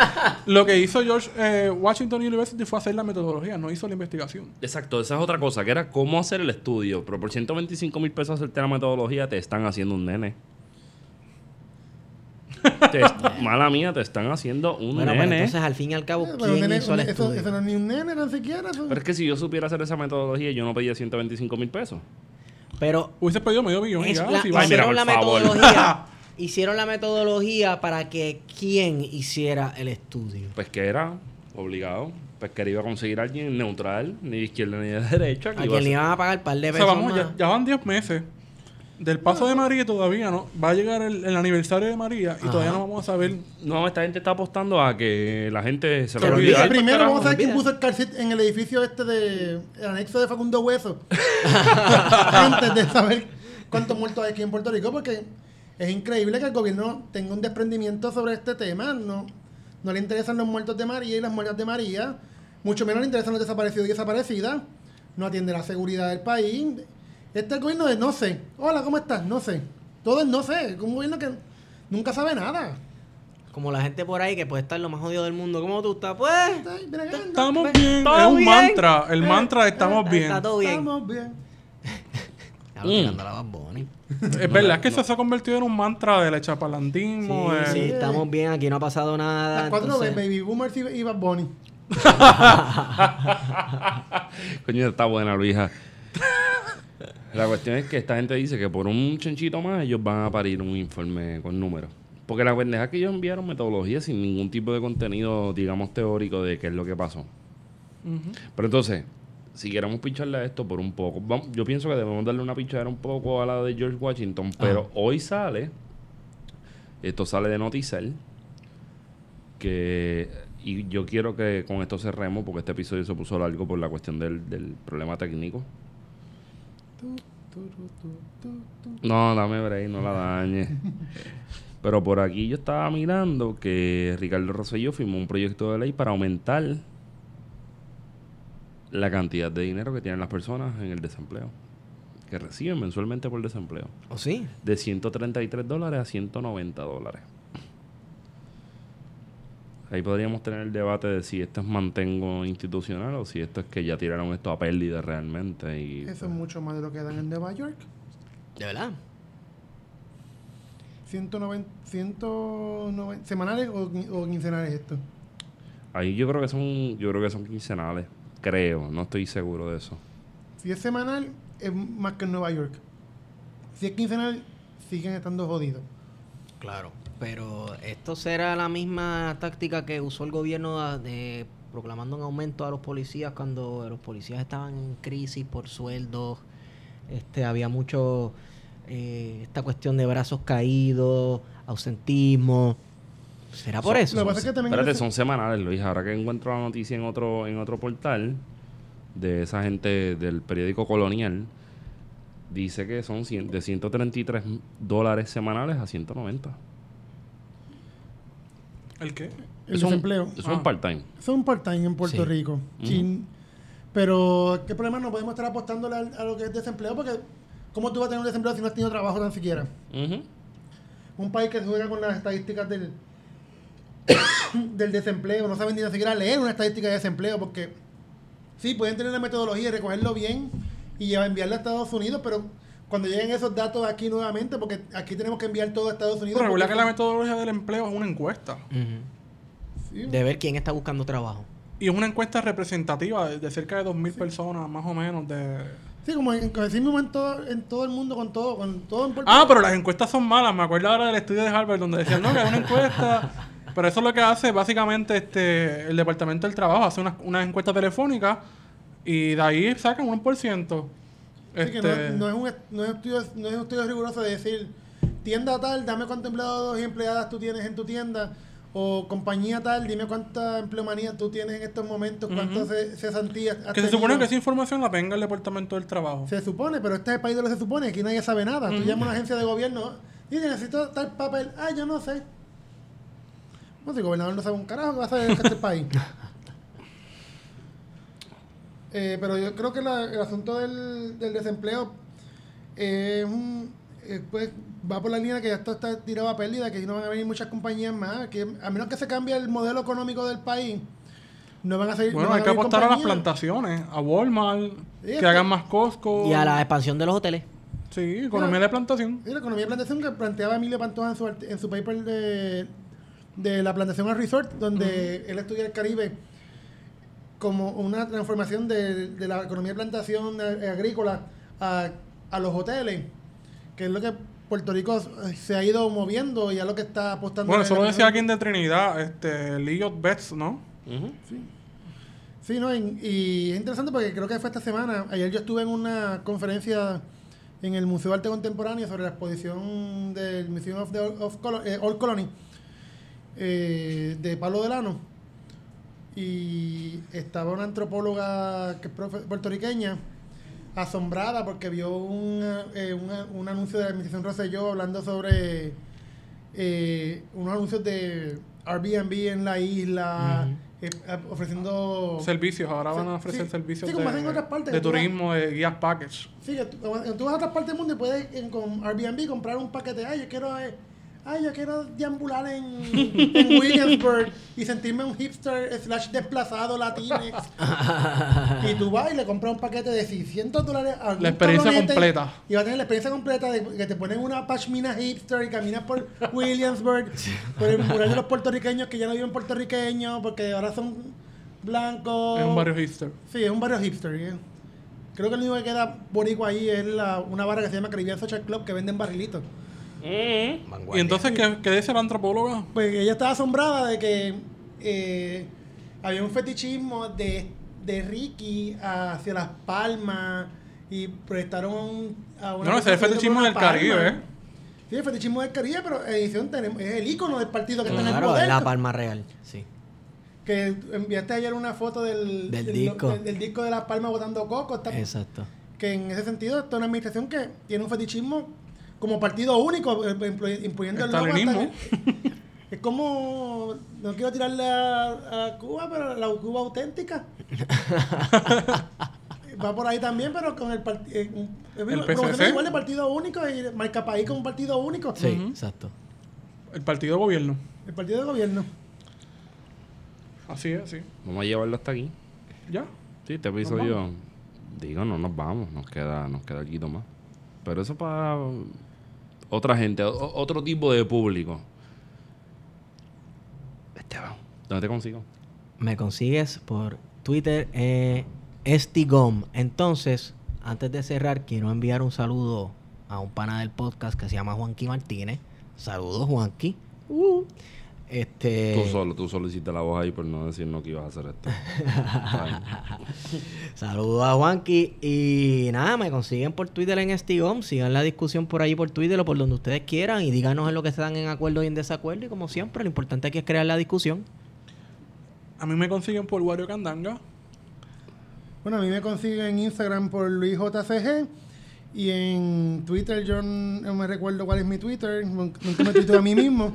<laughs>
lo que hizo George eh, Washington University fue hacer la metodología, no hizo la investigación.
Exacto, esa es otra cosa, que era cómo hacer el estudio. Pero por 125 mil pesos hacerte la metodología, te están haciendo un nene. Te- mala mía, te están haciendo un
Bueno, pero
nene.
entonces al fin y al cabo,
Pero
¿quién
nene,
hizo el
eso,
estudio?
eso no es ni un nene, ni siquiera. eso-
Pero es que si yo supiera hacer esa metodología, yo no pedía 125 mil pesos.
Pero
Hubiese pedido medio billón y
es
ya,
la-
si
Ay, mira,
la metodología. <laughs> hicieron la metodología para que quién hiciera el estudio.
Pues que era obligado. Pues que iba a conseguir a alguien neutral, ni de izquierda ni de derecha. que
A
iba
quien le iban a pagar un par de
O sea,
pesos
vamos,
más.
ya, ya van 10 meses. Del paso de María todavía no. Va a llegar el, el aniversario de María y todavía no vamos a saber.
No, esta gente está apostando a que la gente se lo olvide.
Primero vamos a ver quién puso el calcet en el edificio este de... El anexo de Facundo Hueso. <laughs> Antes de saber cuántos muertos hay aquí en Puerto Rico, porque es increíble que el gobierno tenga un desprendimiento sobre este tema. No, no le interesan los muertos de María y las muertas de María. Mucho menos le interesan los desaparecidos y desaparecidas. No atiende la seguridad del país. Este gobierno de no sé. Hola, ¿cómo estás? No sé. Todo es no sé. Es un gobierno que nunca sabe nada.
Como la gente por ahí que puede estar lo más jodido del mundo. ¿Cómo tú estás? Pues.
Estamos bien.
todo
Es un
bien.
mantra. El
Eh,
mantra de estamos
Está-
bien.
Está todo bien.
Estamos bien. <laughs>
Tirando la Bad Bunny.
Es verdad, es que eso se ha convertido en un mantra del echapalantismo.
Sí,
eh,
sí, estamos bien. Aquí no ha pasado nada.
Las cuatro
entonces-
Baby Boomers y, y Bad Bunny. <laughs> <laughs>
Coño, está buena, Luisa. La cuestión es que esta gente dice que por un chanchito más ellos van a parir un informe con números. Porque la pendeja es que ellos enviaron metodología sin ningún tipo de contenido, digamos, teórico de qué es lo que pasó. Pero entonces, si queremos picharle a esto por un poco, vamos- yo pienso que debemos darle una pichadera un poco a la de George Washington, pero hoy sale, esto sale de Noticel, que, y yo quiero que con esto cerremos, porque este episodio se puso largo por la cuestión del, del problema técnico. No, dame break, no la dañe. <laughs> Pero por aquí yo estaba mirando que Ricardo Rosselló firmó un proyecto de ley para aumentar la cantidad de dinero que tienen las personas en el desempleo. Que reciben mensualmente por desempleo.
¿O sí?
De 133 dólares a 190 dólares. Ahí podríamos tener el debate de si esto es mantengo institucional o si esto es que ya tiraron esto a pérdida realmente. Y,
Eso es mucho más de lo que dan en Nueva York.
¿De verdad?
190, 190 semanales o, qui- o quincenales esto.
Ahí yo creo que son, yo creo que son quincenales. Creo, no estoy seguro de eso.
Si es semanal, es más que en Nueva York. Si es quincenal, siguen estando jodidos.
Claro. Pero esto será la misma táctica que usó el gobierno de proclamando un aumento a los policías cuando los policías estaban en crisis por sueldos. Este, había mucho eh, esta cuestión de brazos caídos, ausentismo. ¿Será por eso?
Lo que pasa es que también...
Espérate, son semanales, Luis. Ahora que encuentro la noticia en otro, en otro portal de esa gente del periódico Colonial, dice que son cien- de 133 dólares semanales a 190.
¿El qué?
el
es un-
desempleo.
Eso es
Ah.
un part-time.
Eso es un part-time en Puerto
Sí.
Rico. Sin- pero, ¿qué problema? No podemos estar apostándole a, lo que es desempleo porque ¿cómo tú vas a tener un desempleo si no has tenido trabajo tan siquiera? Un país que juega con las estadísticas del, <coughs> del desempleo, no saben ni siquiera leer una estadística de desempleo porque sí, pueden tener la metodología y recogerlo bien y llevar- enviarlo a Estados Unidos, pero cuando lleguen esos datos aquí nuevamente, porque aquí tenemos que enviar todo a Estados Unidos.
Pero recuerda que la metodología del empleo es una encuesta.
Sí,
De ver quién está buscando trabajo.
Y es una encuesta representativa de, de cerca de 2.000 personas, más o menos. de
sí, como en, mismo en todo, en todo el mundo, con todo, con todo en Puerto
Ah, pero las encuestas son malas. Me acuerdo ahora del estudio de Harvard donde decían, no, que es una encuesta. <laughs> pero eso es lo que hace básicamente este el Departamento del Trabajo. Hace unas una encuestas telefónicas y de ahí sacan un por ciento.
Sí, que
Este,
no, no es un, no, es un estudio, no es un estudio riguroso de decir, tienda tal, dame cuántos empleados y empleadas tú tienes en tu tienda, o compañía tal, dime cuánta empleomanía tú tienes en estos momentos, cuántas ce- cesantías
que se supone que esa información la tenga el Departamento del Trabajo.
Se supone, pero este es el país de lo que se supone, aquí nadie sabe nada. Tú llamas a una agencia de gobierno y necesito tal papel, ah, yo no sé. No, si el gobernador no sabe un carajo, que va a saber en este país? <laughs> Eh, pero yo creo que la- el asunto del, del desempleo, es un- eh, pues, va por la línea que ya esto está tirado a pérdida, que no van a venir muchas compañías más, que a menos que se cambie el modelo económico del país, no van a seguir.
Bueno,
no van
hay que apostar a las plantaciones, a Walmart,
Sí,
que hagan más Costco.
Y a la expansión de los hoteles.
Sí, economía de plantación.
Sí, la economía de plantación que planteaba Emilio Pantoja en su, en su paper de, de la plantación al resort, donde él estudia el Caribe como una transformación de, de la economía de plantación eh, agrícola a, a los hoteles, que es lo que Puerto Rico se ha ido moviendo y a lo que está apostando.
Bueno,
en
eso lo decía alguien de Trinidad, este, Elliot Betts, ¿no?
Ujú.
Sí, no, y, y es interesante porque creo que fue esta semana. Ayer yo estuve en una conferencia en el Museo de Arte Contemporáneo sobre la exposición del Museum of the Colo- eh, Old Colony eh, de Pablo Delano. Y estaba una antropóloga que profe- puertorriqueña asombrada porque vio una- eh, una- un anuncio de la administración Rosselló hablando sobre eh, unos anuncios de Airbnb en la isla, eh, eh, ofreciendo...
Servicios, ahora van a ofrecer
sí.
servicios
Sí, como hacen en
de,
otras partes,
de
que tú vas-
turismo, de guías package.
Sí, que tú, vas a otras partes del mundo y puedes en- con Airbnb comprar un paquete. Ay, yo quiero, eh, ay, yo quiero deambular en, en Williamsburg y sentirme un hipster slash desplazado latinx. y tú vas y le compras un paquete de 600 dólares a
La experiencia completa.
Y va a tener la experiencia completa de que te ponen una pashmina hipster y caminas por Williamsburg, por el mural de los puertorriqueños que ya no viven puertorriqueños porque ahora son blancos.
Es un barrio hipster.
Sí, es un barrio hipster. ¿eh? Creo que lo único que queda boricua ahí es la, una barra que se llama Caribbean Social Club que venden barrilitos.
Y entonces, ¿qué, qué dice la antropóloga?
Pues ella estaba asombrada de que eh, había un fetichismo de, de Ricky hacia Las Palmas y prestaron a una...
No, ese es el fetichismo del. Caribe, ¿eh?
Sí, el fetichismo del Caribe, pero edición tenemos, es el icono del partido que está en el
Claro,
poder.
la palma real. Sí.
Que enviaste ayer una foto del,
Del disco.
del, del disco de Las Palmas botando coco. Está,
Exacto.
que en ese sentido esta es una administración que tiene un fetichismo como partido único, eh, implu- imponiendo el logo Es como, no quiero tirarle a, a Cuba, pero la Cuba auténtica. <laughs> Va por ahí también, pero con el partido...
El
promocionan
PCC.
igual de partido único y marca país con un partido único.
Sí, exacto.
El partido de gobierno.
El partido de gobierno.
Así es, sí.
Vamos a llevarlo hasta aquí.
Ya.
Sí, este episodio, digo, no nos vamos, nos queda, nos queda algo más. Pero eso para otra gente, o- otro tipo de público. Esteban, ¿dónde te consigo?
Me consigues por Twitter eh, Estigom. Entonces, antes de cerrar, quiero enviar un saludo a un pana del podcast que se llama Juanqui Martínez. Saludos, Juanqui. Uh. Este,
Tú solo, tú solo hiciste la voz ahí por no decir no que ibas a hacer esto. <laughs>
Saludos a Juanqui. Y nada, me consiguen por Twitter en Estigom. Sigan la discusión por ahí por Twitter o por donde ustedes quieran. Y díganos en lo que están en acuerdo y en desacuerdo. Y como siempre, lo importante aquí es crear la discusión.
A mí me consiguen por Wario Candanga.
Bueno, a mí me consiguen en Instagram por LuisJCG y en Twitter yo no me recuerdo cuál es mi Twitter, nunca me tuiteo a mí mismo,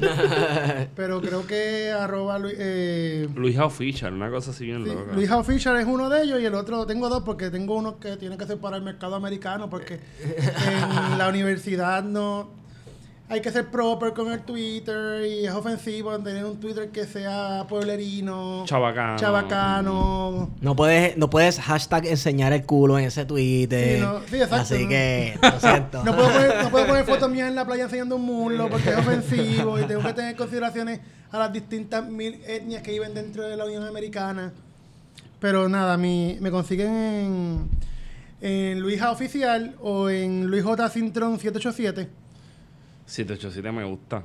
<laughs> pero creo que arroba Lu- eh,
Luis Fischer, una cosa así bien
sí,
loca.
Luis Fisher es uno de ellos y el otro, tengo dos porque tengo uno que tiene que ser para el mercado americano porque <laughs> en la universidad no hay que ser proper con el Twitter y es ofensivo tener un Twitter que sea pueblerino,
Chabacano.
chabacano.
No puedes, no puedes hashtag enseñar el culo en ese Twitter.
Sí, no- sí, exacto,
Así
no.
que, <laughs> lo siento.
No puedo, poner, no puedo poner fotos mías en la playa enseñando un muslo porque es ofensivo y tengo que tener consideraciones a las distintas mil etnias que viven dentro de la Unión Americana. Pero nada, mi, me consiguen en, en Luisa Oficial o en Luis J. Sintron 787.
787 me gusta.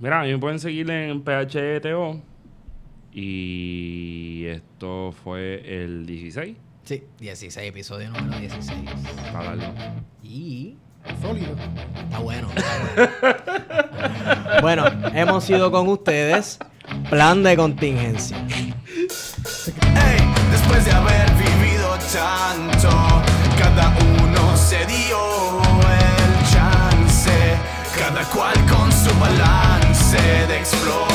Mira, a mí me pueden seguir en PHTO. Y esto fue el 16.
Sí, 16, episodio número 16.
Para darlo.
Y
Sólido.
está bueno. bueno, hemos ido con ustedes. Plan de contingencia.
Ey, después de haber vivido tanto, cada uno se dio cada cual con su balance de explorar